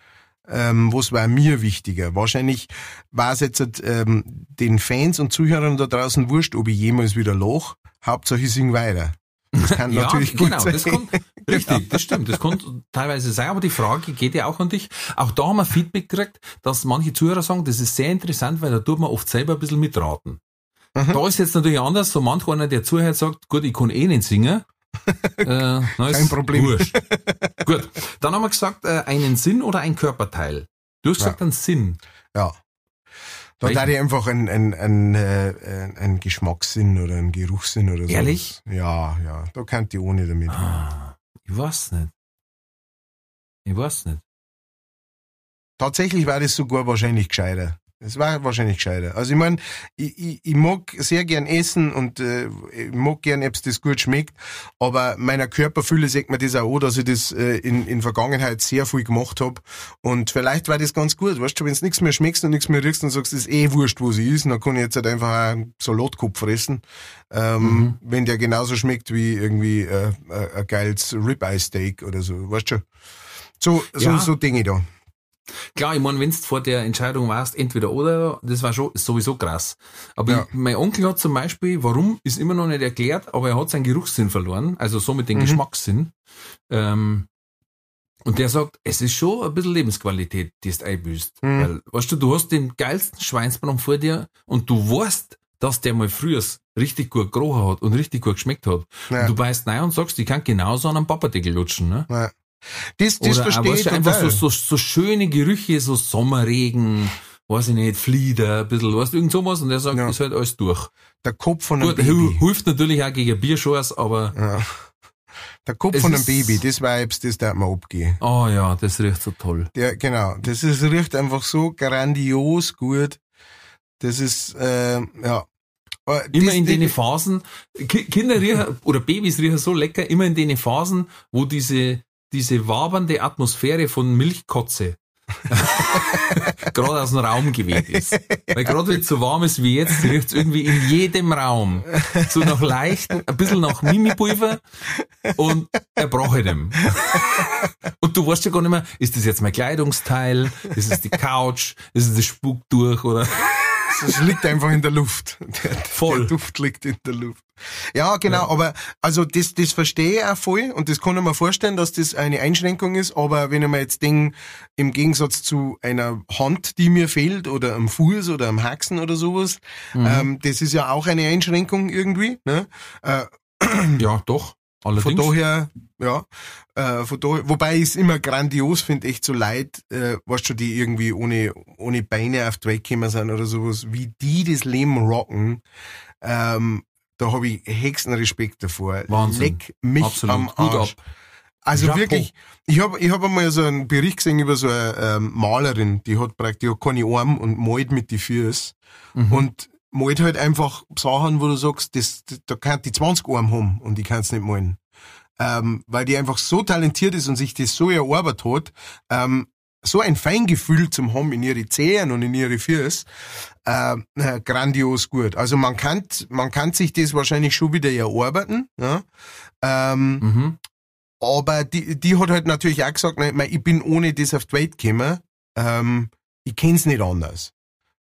ähm, was war mir wichtiger? Wahrscheinlich war es jetzt ähm, den Fans und Zuhörern da draußen wurscht, ob ich jemals wieder loch. Hauptsache ich sing weiter. Das kann Ja, natürlich gut genau, sein. das kommt, richtig, das stimmt, das kann teilweise sein, aber die Frage geht ja auch an dich. Auch da haben wir Feedback gekriegt, dass manche Zuhörer sagen, das ist sehr interessant, weil da tut man oft selber ein bisschen mitraten. Mhm. Da ist jetzt natürlich anders, so manch einer, der zuhört, sagt, gut, ich kann eh nicht singen. äh, Kein Problem. Wurscht. gut, dann haben wir gesagt, äh, einen Sinn oder ein Körperteil. Du hast gesagt, einen Sinn. Ja. Da da ich einfach einen, einen, einen, äh, Geschmackssinn oder einen Geruchssinn oder so. Ehrlich? Ja, ja. Da kann ich ohne damit. Ah, ich weiß nicht. Ich weiß nicht. Tatsächlich war das sogar wahrscheinlich gescheiter. Es war wahrscheinlich gescheiter. Also ich meine, ich, ich, ich mag sehr gern essen und äh, ich mag gern, ob das gut schmeckt, aber meiner Körperfülle sagt mir das auch an, dass ich das äh, in, in Vergangenheit sehr viel gemacht hab Und vielleicht war das ganz gut. Weißt du, wenn es nichts mehr schmeckst und nichts mehr riechst und sagst, es ist eh wurscht, wo sie ist, dann kann ich jetzt halt einfach einen Salatkopf fressen, ähm, Mhm. wenn der genauso schmeckt wie irgendwie äh, äh, ein geiles Ribeye-Steak oder so. Weißt du? So, so, Ja. so Dinge da. Klar, ich meine, wenn du vor der Entscheidung warst, entweder oder, das war schon sowieso krass. Aber Ja. ich, mein Onkel hat zum Beispiel, warum, ist immer noch nicht erklärt, aber er hat seinen Geruchssinn verloren, also somit den Mhm. Geschmackssinn. Ähm, und der sagt, es ist schon ein bisschen Lebensqualität, die du einbüßt. Mhm. Weil, weißt du, du hast den geilsten Schweinsbraten vor dir und du weißt, dass der mal früher richtig gut gerochen hat und richtig gut geschmeckt hat. Ja. Und du beißt rein und sagst, ich kann genauso an einem Papadeckel lutschen, ne? Ja. Das, das Oder auch, verstehe ich einfach so, so, so schöne Gerüche, so Sommerregen, weiß ich nicht, Flieder, ein bisschen, weißt du, irgend sowas, und der sagt, Ja. ist halt alles durch. Der Kopf von einem Gut, Baby. hilft natürlich auch gegen Bierschors, aber, Ja. Der Kopf Es von einem Baby, das Vibes, das darf man abgehen. oh ja, das riecht so toll. Der, genau, das ist, riecht einfach so grandios gut. Das ist, äh, ja. Aber Immer das, in den Phasen, Ki- Kinder riechen, oder Babys riechen so lecker, immer in den Phasen, wo diese, diese wabernde Atmosphäre von Milchkotze gerade aus dem Raum geweht ist. Weil gerade wenn es so warm ist wie jetzt, riecht es irgendwie in jedem Raum. So nach leichten, ein bisschen nach Mimipulver und erbrochenem. Und du weißt ja gar nicht mehr, ist das jetzt mein Kleidungsteil, ist es die Couch, ist es das Spuktuch oder Es liegt einfach in der Luft. Der, Voll. der Duft liegt in der Luft. Ja, genau, aber also das, das verstehe ich auch voll und das kann ich mir vorstellen, dass das eine Einschränkung ist, aber wenn ich mir jetzt denke, im Gegensatz zu einer Hand, die mir fehlt oder am Fuß oder am Haxen oder sowas, ähm, das ist ja auch eine Einschränkung irgendwie. Ne? Äh, Ja, doch. von Allerdings. daher, ja, äh, von daher, wobei ich es immer grandios finde, echt so leid, äh, weißt du, die irgendwie ohne, ohne Beine auf die Welt gekommen sind oder sowas, wie die das Leben rocken, ähm, da habe ich hexen Respekt davor. Wahnsinn. Leck mich Absolut. am Arsch. Also Chapeau. wirklich, ich habe ich hab einmal so einen Bericht gesehen über so eine ähm, Malerin, die hat praktisch keine Arme und malt mit die Füße Mhm. und malt halt einfach Sachen, wo du sagst, das, das, da kann die 20 Arme haben und die kann's nicht malen. Ähm, weil die einfach so talentiert ist und sich das so erarbeitet hat, ähm, so ein Feingefühl zum haben in ihre Zehen und in ihre Füße, äh, äh, grandios gut. Also man kann, man kann sich das wahrscheinlich schon wieder erarbeiten, ja? ähm, Mhm. aber die, die hat halt natürlich auch gesagt, nein, ich bin ohne das auf die Welt gekommen. Ähm, ich kenn's nicht anders.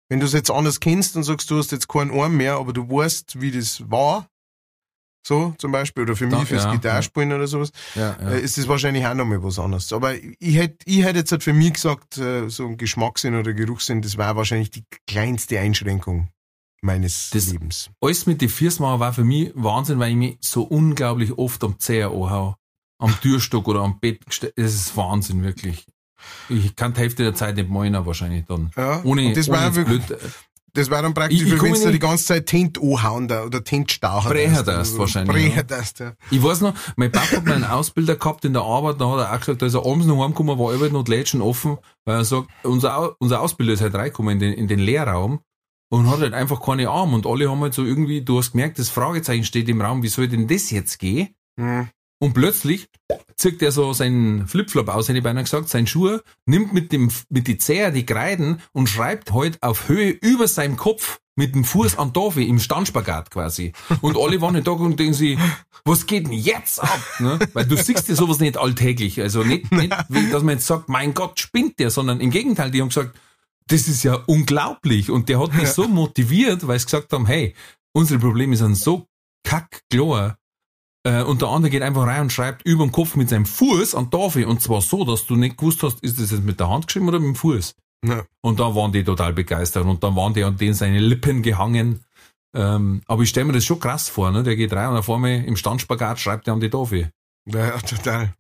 Wenn du es jetzt anders kennst und sagst, du hast jetzt keinen Arm mehr, aber du weißt, wie das war, so zum Beispiel, oder für Da- mich fürs ja, Gitarrespielen oder sowas, Ja, ja. äh, ist das wahrscheinlich auch nochmal was anderes. Aber ich hätte ich hätt jetzt halt für mich gesagt, äh, so ein Geschmackssinn oder Geruchssinn, das war wahrscheinlich die kleinste Einschränkung meines Das- Lebens. Alles mit den machen war für mich Wahnsinn, weil ich mich so unglaublich oft am Zeher anhau. Am Türstock oder am Bett. geste- Das ist Wahnsinn, wirklich. Ich kann die Hälfte der Zeit nicht malen wahrscheinlich dann. Ja, Ohne, das ohne war wirklich, blöd. Das war dann praktisch, wenn du die ganze Zeit Tint anhauen da, oder Tint stauchen. Brecher wahrscheinlich, Brecher ja. darfst, ja. Ich weiß noch, mein Papa hat mal einen Ausbilder gehabt in der Arbeit, da hat er auch gesagt, da ist er abends noch heimgekommen, war Arbeit noch die Lädchen offen, weil er sagt, unser, unser Ausbilder ist halt reingekommen in den, in den Lehrraum und hat halt einfach keine Arme und alle haben halt so irgendwie, du hast gemerkt, das Fragezeichen steht im Raum, wie soll denn das jetzt gehen? Hm. Und plötzlich zieht er so seinen Flipflop aus, hätte ich beinahe gesagt, seinen Schuh, nimmt mit dem, mit die Zeher die Kreiden und schreibt halt auf Höhe über seinem Kopf mit dem Fuß an Tafel im Standspagat quasi. Und alle waren nicht da und denken sie, was geht denn jetzt ab? Ne? Weil du siehst ja sowas nicht alltäglich. Also nicht, nicht wie, dass man jetzt sagt, mein Gott, spinnt der, sondern im Gegenteil, die haben gesagt, das ist ja unglaublich. Und der hat mich so motiviert, weil sie gesagt haben, hey, unsere Probleme sind so kackklar. Äh, und der andere geht einfach rein und schreibt über den Kopf mit seinem Fuß an Tafel. Und zwar so, dass du nicht gewusst hast, ist das jetzt mit der Hand geschrieben oder mit dem Fuß. Ja. Und da waren die total begeistert. Und dann waren die an denen seine Lippen gehangen. Ähm, aber ich stelle mir das schon krass vor, ne? Der geht rein und auf einmal im Standspagat schreibt er an die Tafel. Ja, ja, total.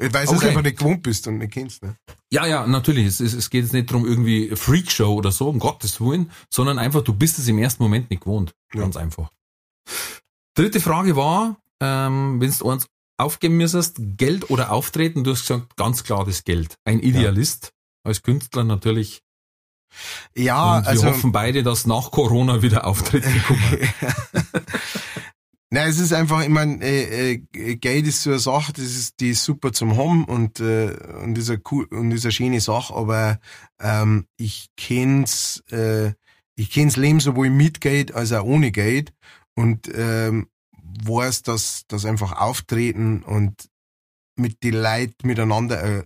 Weil du es Okay. einfach nicht gewohnt bist und nicht kennst, ne? Ja, ja, natürlich. Es, es, es geht jetzt nicht darum, irgendwie Freakshow oder so, um Gottes Willen, sondern einfach, du bist es im ersten Moment nicht gewohnt. Ja. Ganz einfach. Dritte Frage war, ähm, wenn du eins aufgeben müsstest, Geld oder Auftreten, du hast gesagt, ganz klar das Geld. Ein Idealist, als Künstler natürlich. Ja, und wir also. hoffen beide, dass nach Corona wieder Auftritte kommen. Nein, es ist einfach, ich mein, äh, äh, Geld ist so eine Sache, das ist, die ist super zum haben und, äh, und ist eine cool, und ist eine schöne Sache, aber, ähm, ich kenn's, äh, ich kenn's Leben sowohl mit Geld als auch ohne Geld und, ähm, weiß, dass, dass einfach auftreten und mit die Leuten miteinander äh,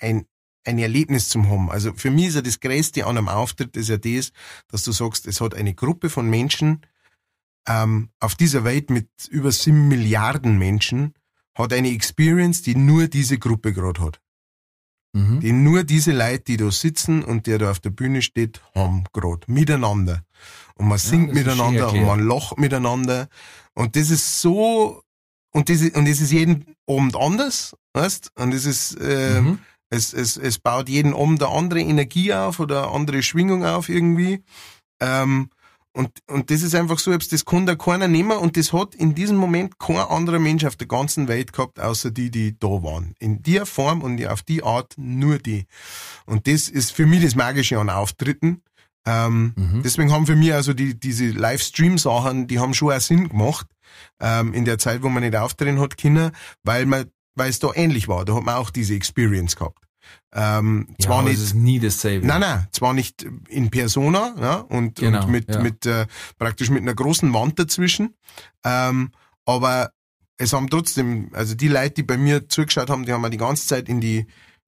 ein, ein Erlebnis zum haben. Also für mich ist ja das Größte an einem Auftritt ist ja das, dass du sagst, es hat eine Gruppe von Menschen, ähm, auf dieser Welt mit über sieben Milliarden Menschen hat eine Experience, die nur diese Gruppe gerade hat. Mhm. Die nur diese Leute, die da sitzen und der da auf der Bühne steht, haben gerade miteinander. Und man singt schön miteinander und man lacht miteinander. Und das ist so, und das ist, und das ist jeden Abend anders, weißt? Und das ist, äh, Mhm. es, es, es baut jeden Abend eine andere Energie auf oder eine andere Schwingung auf irgendwie. Ähm, und, und das ist einfach so, selbst das kann da keiner nehmen und das hat in diesem Moment kein anderer Mensch auf der ganzen Welt gehabt, außer die, die da waren. In der Form und auf die Art nur die. Und das ist für mich das Magische an Auftritten. Ähm, Mhm. Deswegen haben für mich also die, diese Livestream-Sachen, die haben schon auch Sinn gemacht, ähm, in der Zeit, wo man nicht auftreten hat können, weil man, weil es da ähnlich war. Da hat man auch diese Experience gehabt. Ähm, Ja, zwar aber nicht, es ist nie dasselbe. Nein, nein, zwar nicht in Persona, ja, und, Genau, und mit, ja. mit äh, praktisch mit einer großen Wand dazwischen. Ähm, aber es haben trotzdem, also die Leute, die bei mir zugeschaut haben, die haben mir die ganze Zeit in die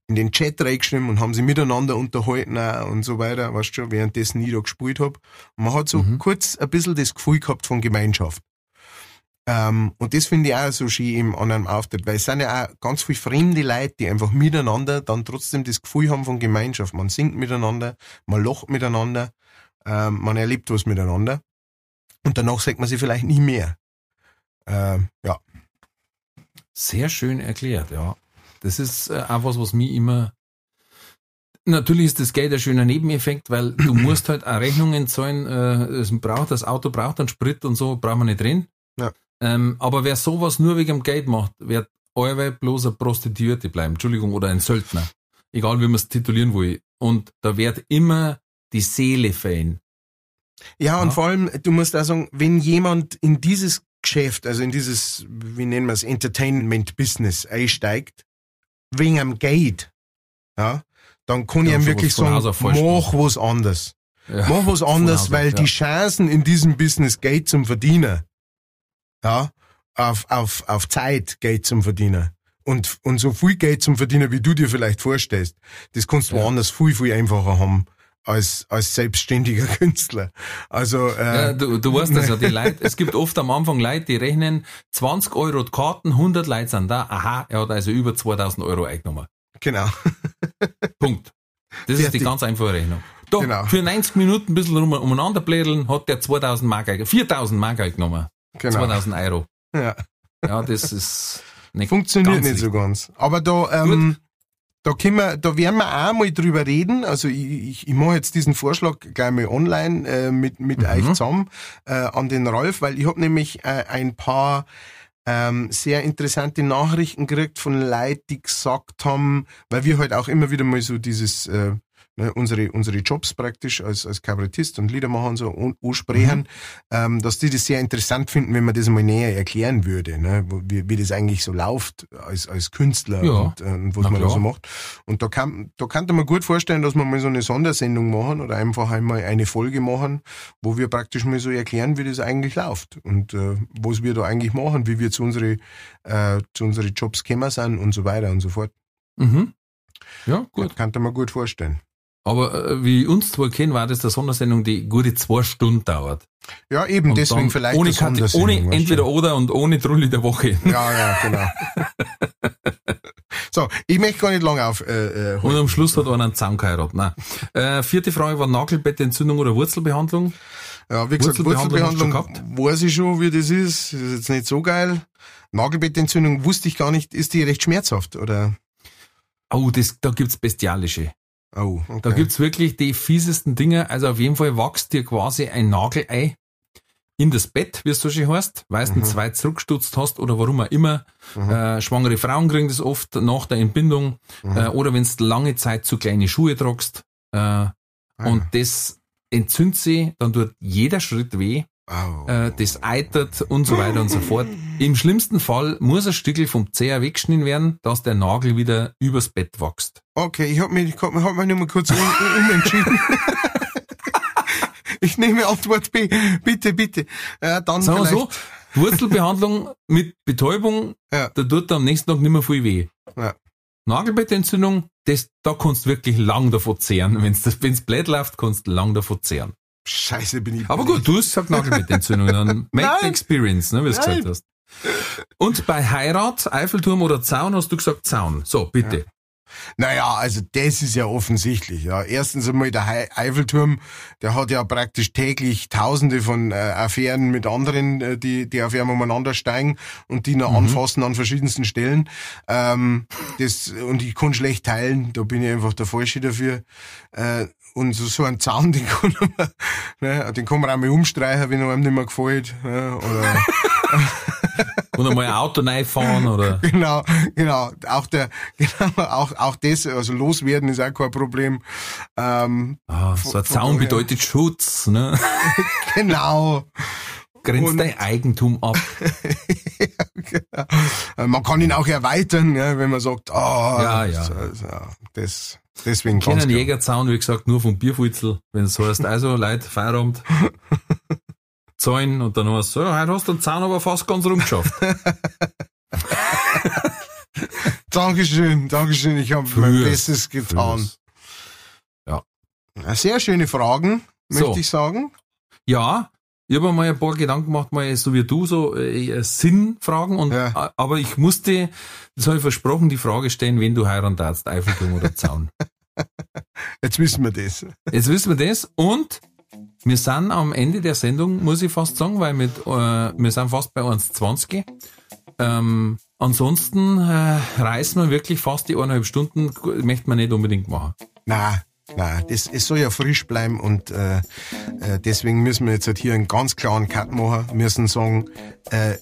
in den Chat reingeschrieben und haben sie miteinander unterhalten auch und so weiter, weißt du schon, währenddessen ich da gespielt hab. Und man hat so Mhm. kurz ein bisschen das Gefühl gehabt von Gemeinschaft. Ähm, und das finde ich auch so schön im anderen Auftritt, weil es sind ja auch ganz viele fremde Leute, die einfach miteinander dann trotzdem das Gefühl haben von Gemeinschaft. Man singt miteinander, man lacht miteinander, ähm, man erlebt was miteinander. Und danach sagt man sich vielleicht nie mehr. Ähm, ja. Sehr schön erklärt, ja. Das ist äh, auch was, was mich immer. Natürlich ist das Geld ein schöner Nebeneffekt, weil du musst halt auch Rechnungen zahlen. Äh, es braucht das Auto braucht einen Sprit und so brauchen wir nicht drin. Ja. Ähm, aber wer sowas nur wegen dem Geld macht, wird allweil bloß eine Prostituierte bleiben, Entschuldigung, oder ein Söldner. Egal wie man es titulieren will. Und da wird immer die Seele fehlen. Ja, und Ja. vor allem, du musst auch sagen, wenn jemand in dieses Geschäft, also in dieses, wie nennen wir es, Entertainment-Business einsteigt, wegen am Geld, ja, dann kann ich Ja, ihm sowas wirklich sagen, mach was anderes. Ja. Mach was anderes, weil die. Chancen in diesem Business Geld zum Verdienen, ja, auf, auf, auf Zeit Geld zum Verdienen. Und, und so viel Geld zum Verdienen, wie du dir vielleicht vorstellst, das kannst du Ja. woanders viel, viel einfacher haben als, als selbstständiger Künstler. Also, Ja, äh, du, du weißt das ja, die Leute, es gibt oft am Anfang Leute, die rechnen 20 Euro die Karten, 100 Leute sind da, aha, er hat also über 2000 Euro eingenommen. genau. Punkt. Das ist Fertig. die ganz einfache Rechnung. Da, Genau. für 90 Minuten ein bisschen umeinander blädeln, hat der 2000 Mark, einge- 4000 Mark eingenommen. Genau. 2000 Euro. Ja. Ja, das ist nicht Funktioniert nicht so ganz. Aber da, ähm, da können wir, da werden wir auch mal drüber reden. Also ich, ich, ich mache jetzt diesen Vorschlag gleich mal online äh, mit, mit Mhm. euch zusammen äh, an den Ralf, weil ich habe nämlich äh, ein paar ähm, sehr interessante Nachrichten gekriegt von Leuten, die gesagt haben, weil wir halt auch immer wieder mal so dieses äh, ne, unsere unsere Jobs praktisch als als Kabarettist und Liedermacher und so an- ansprechen, ähm, dass die das sehr interessant finden, wenn man das mal näher erklären würde, ne, wie, wie das eigentlich so läuft als als Künstler Ja. und, äh, und was Na man da so macht. Und da kann da kann man gut vorstellen, dass wir mal so eine Sondersendung machen oder einfach einmal eine Folge machen, wo wir praktisch mal so erklären, wie das eigentlich läuft und äh, was wir da eigentlich machen, wie wir zu unsere äh, zu unsere Jobs gekommen sind und so weiter und so fort. Mhm. Ja, gut. Kann man gut vorstellen. Aber äh, wie uns zwar kennen, war das eine Sondersendung, die gute zwei Stunden dauert. Ja, eben Und deswegen vielleicht ohne, Sondersendung, ohne du. entweder oder und ohne Trulli der Woche. Ja, ja, genau. so, ich möchte gar nicht lange auf. Äh, äh, Und am Schluss hat einer einen Zaun geheiratet. Nein. Äh, vierte Frage war Nagelbettentzündung oder Wurzelbehandlung. ja, wie gesagt, Wurzelbehandlung Wurzelbehandlung weiß ich schon, wie das ist. Das ist jetzt nicht so geil. Nagelbettentzündung wusste ich gar nicht. Ist die recht schmerzhaft, oder? Oh, das, da gibt's bestialische. Oh, okay. Da gibt's wirklich die fiesesten Dinge. Also auf jeden Fall wächst dir quasi ein Nagelei in das Bett, wie es so schön heißt, weil du Mhm. einen zwei zurückgestutzt hast oder warum auch immer. Mhm. Äh, schwangere Frauen kriegen das oft nach der Entbindung Mhm. äh, oder wenn du lange Zeit zu kleine Schuhe tragst. Äh, Ah, und das entzündet sie, dann tut jeder Schritt weh. Au. äh, das eitert und so weiter und so fort. Im schlimmsten Fall muss ein Stückel vom Zeher weggeschnitten werden, dass der Nagel wieder übers Bett wächst. Okay, ich habe mich, ich hab, hab mich nur mal kurz um, um, umentschieden. ich nehme Antwort B. Bitte, bitte. Äh, dann Sagen wir so, Wurzelbehandlung mit Betäubung, Ja. da tut am nächsten Tag nicht mehr viel weh. Ja. Nagelbettentzündung, das, da kannst du wirklich lang davon zehren. Wenn's das, wenn's blöd läuft, kannst du lang davon zehren. Scheiße, bin ich. Aber gut, du hast gesagt Nagelbettentzündung, dann make the Nein. experience, ne, wie du gesagt hast. Und bei Heirat, Eiffelturm oder Zaun hast du gesagt Zaun. So, bitte. Naja, also das ist ja offensichtlich. Ja. Erstens einmal der Eiffelturm, der hat ja praktisch täglich tausende von äh, Affären mit anderen, äh, die, die Affären umeinander steigen und die noch anfassen an verschiedensten Stellen. Ähm, das, und ich kann schlecht teilen, da bin ich einfach der Falsche dafür. Äh, und so, so ein Zaun, den kann man, ne, den kann man auch mal umstreichen, wenn einem nicht mehr gefällt. Ne, oder Und einmal ein Auto fahren oder. Genau, genau. Auch der, genau, auch, auch das, also loswerden ist auch kein Problem. Ähm, Ah, so ein Zaun bedeutet Schutz, ne? genau. Grenzt Und- dein Eigentum ab. Äh, Man kann ihn auch erweitern, ja, wenn man sagt, ah, Ja, ja. so, so, das, deswegen Ich kenne. Jägerzaun, wie gesagt, nur vom Bierfutzel. Wenn es heißt, also, Leute, Feierabend. Zahlen und dann heißt so, heute hast du den Zaun aber fast ganz rumgeschafft. Dankeschön, Dankeschön. Ich habe mein Bestes getan. Ja. Sehr schöne Fragen, möchte so. ich sagen. Ja, ich habe mal ein paar Gedanken gemacht, mal so wie du, so äh, Sinnfragen. Und, ja. Aber ich musste, das habe ich versprochen, die Frage stellen, wenn du heiratest, Eiffelturm oder Zaun. Jetzt wissen wir das. Jetzt wissen wir das. Und wir sind am Ende der Sendung, muss ich fast sagen, weil mit, äh, wir sind fast bei 1,20. Ähm, ansonsten äh, reißen wir wirklich fast die eineinhalb Stunden, möchte man nicht unbedingt machen. Na, na, das, es soll ja frisch bleiben und äh, äh, deswegen müssen wir jetzt halt hier einen ganz klaren Cut machen, müssen sagen, äh,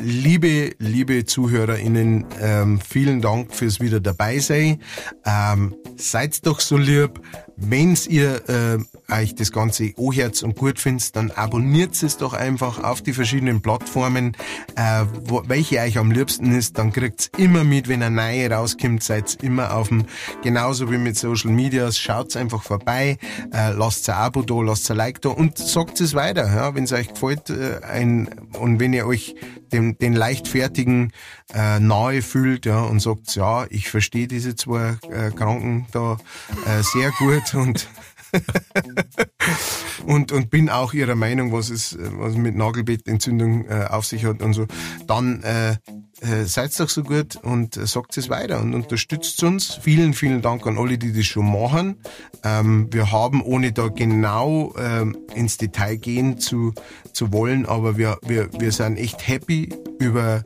liebe, liebe ZuhörerInnen, ähm, vielen Dank fürs wieder dabei sein. Ähm, seid doch so lieb, wenn's ihr äh, euch das Ganze anhört und gut findet, dann abonniert es doch einfach auf die verschiedenen Plattformen, äh, wo, welche euch am liebsten ist. Dann kriegt's immer mit, wenn eine neue rauskommt, seid immer auf dem, genauso wie mit Social Medias, schaut's einfach vorbei, äh, lasst ein Abo da, lasst ein Like da und sagt es weiter, ja, wenn es euch gefällt äh, ein, und wenn ihr euch den, den leichtfertigen äh, nahe fühlt ja, und sagt, ja, ich verstehe diese zwei äh, Kranken da äh, sehr gut und und, und bin auch ihrer Meinung, was es, was mit Nagelbettentzündung äh, auf sich hat und so, dann äh, äh, seid doch so gut und äh, sagt es weiter und unterstützt uns. Vielen, vielen Dank an alle, die das schon machen. Ähm, wir haben, ohne da genau ähm, ins Detail gehen zu, zu wollen, aber wir, wir, wir sind echt happy über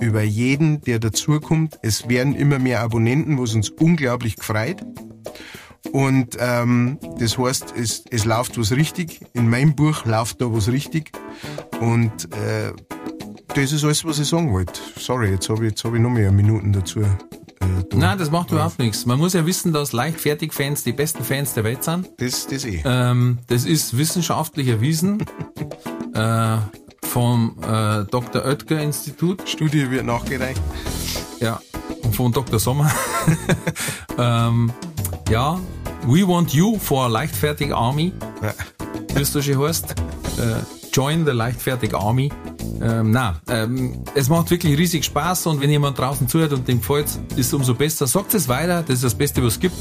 über jeden, der dazukommt. Es werden immer mehr Abonnenten, was uns unglaublich gefreut. Und ähm, das heißt, es, es läuft was richtig. In meinem Buch läuft da was richtig. Und äh, das ist alles, was ich sagen wollte. Sorry, jetzt habe ich, jetzt hab ich noch mehr Minuten dazu. Äh, da. Nein, das macht überhaupt nichts. Man muss ja wissen, dass Leichtfertig-Fans die besten Fans der Welt sind. Das, das eh. Ähm, das ist wissenschaftlich erwiesen. äh, vom äh, Dr. Oetker Institut. Studie wird nachgereicht. Ja, und von Dr. Sommer. ähm, ja, We Want You for Leichtfertig Army. Ja. Wie es so schön heißt. Äh, join the Leichtfertig Army. Ähm, na, ähm, es macht wirklich riesig Spaß und wenn jemand draußen zuhört und dem gefällt, ist es umso besser. Sagt es weiter, das ist das Beste, was es gibt.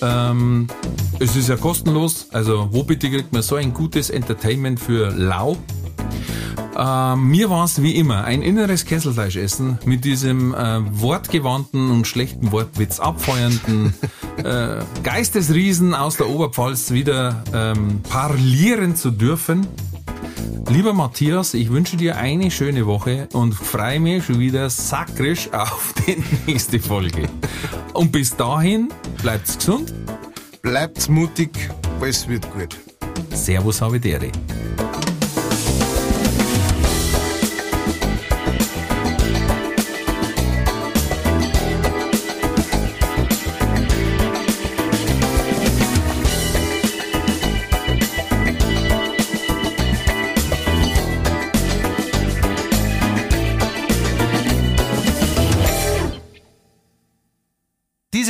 Ähm, es ist ja kostenlos, also wo bitte kriegt man so ein gutes Entertainment für lau? Äh, mir war es wie immer ein inneres Kesselfleischessen mit diesem äh, wortgewandten und schlechten Wortwitz abfeuernden äh, Geistesriesen aus der Oberpfalz wieder ähm, parlieren zu dürfen. Lieber Matthias, ich wünsche dir eine schöne Woche und freue mich schon wieder sakrisch auf die nächste Folge. Und bis dahin, bleibt's gesund. Bleibt's mutig, alles wird gut. Servus, Havidere.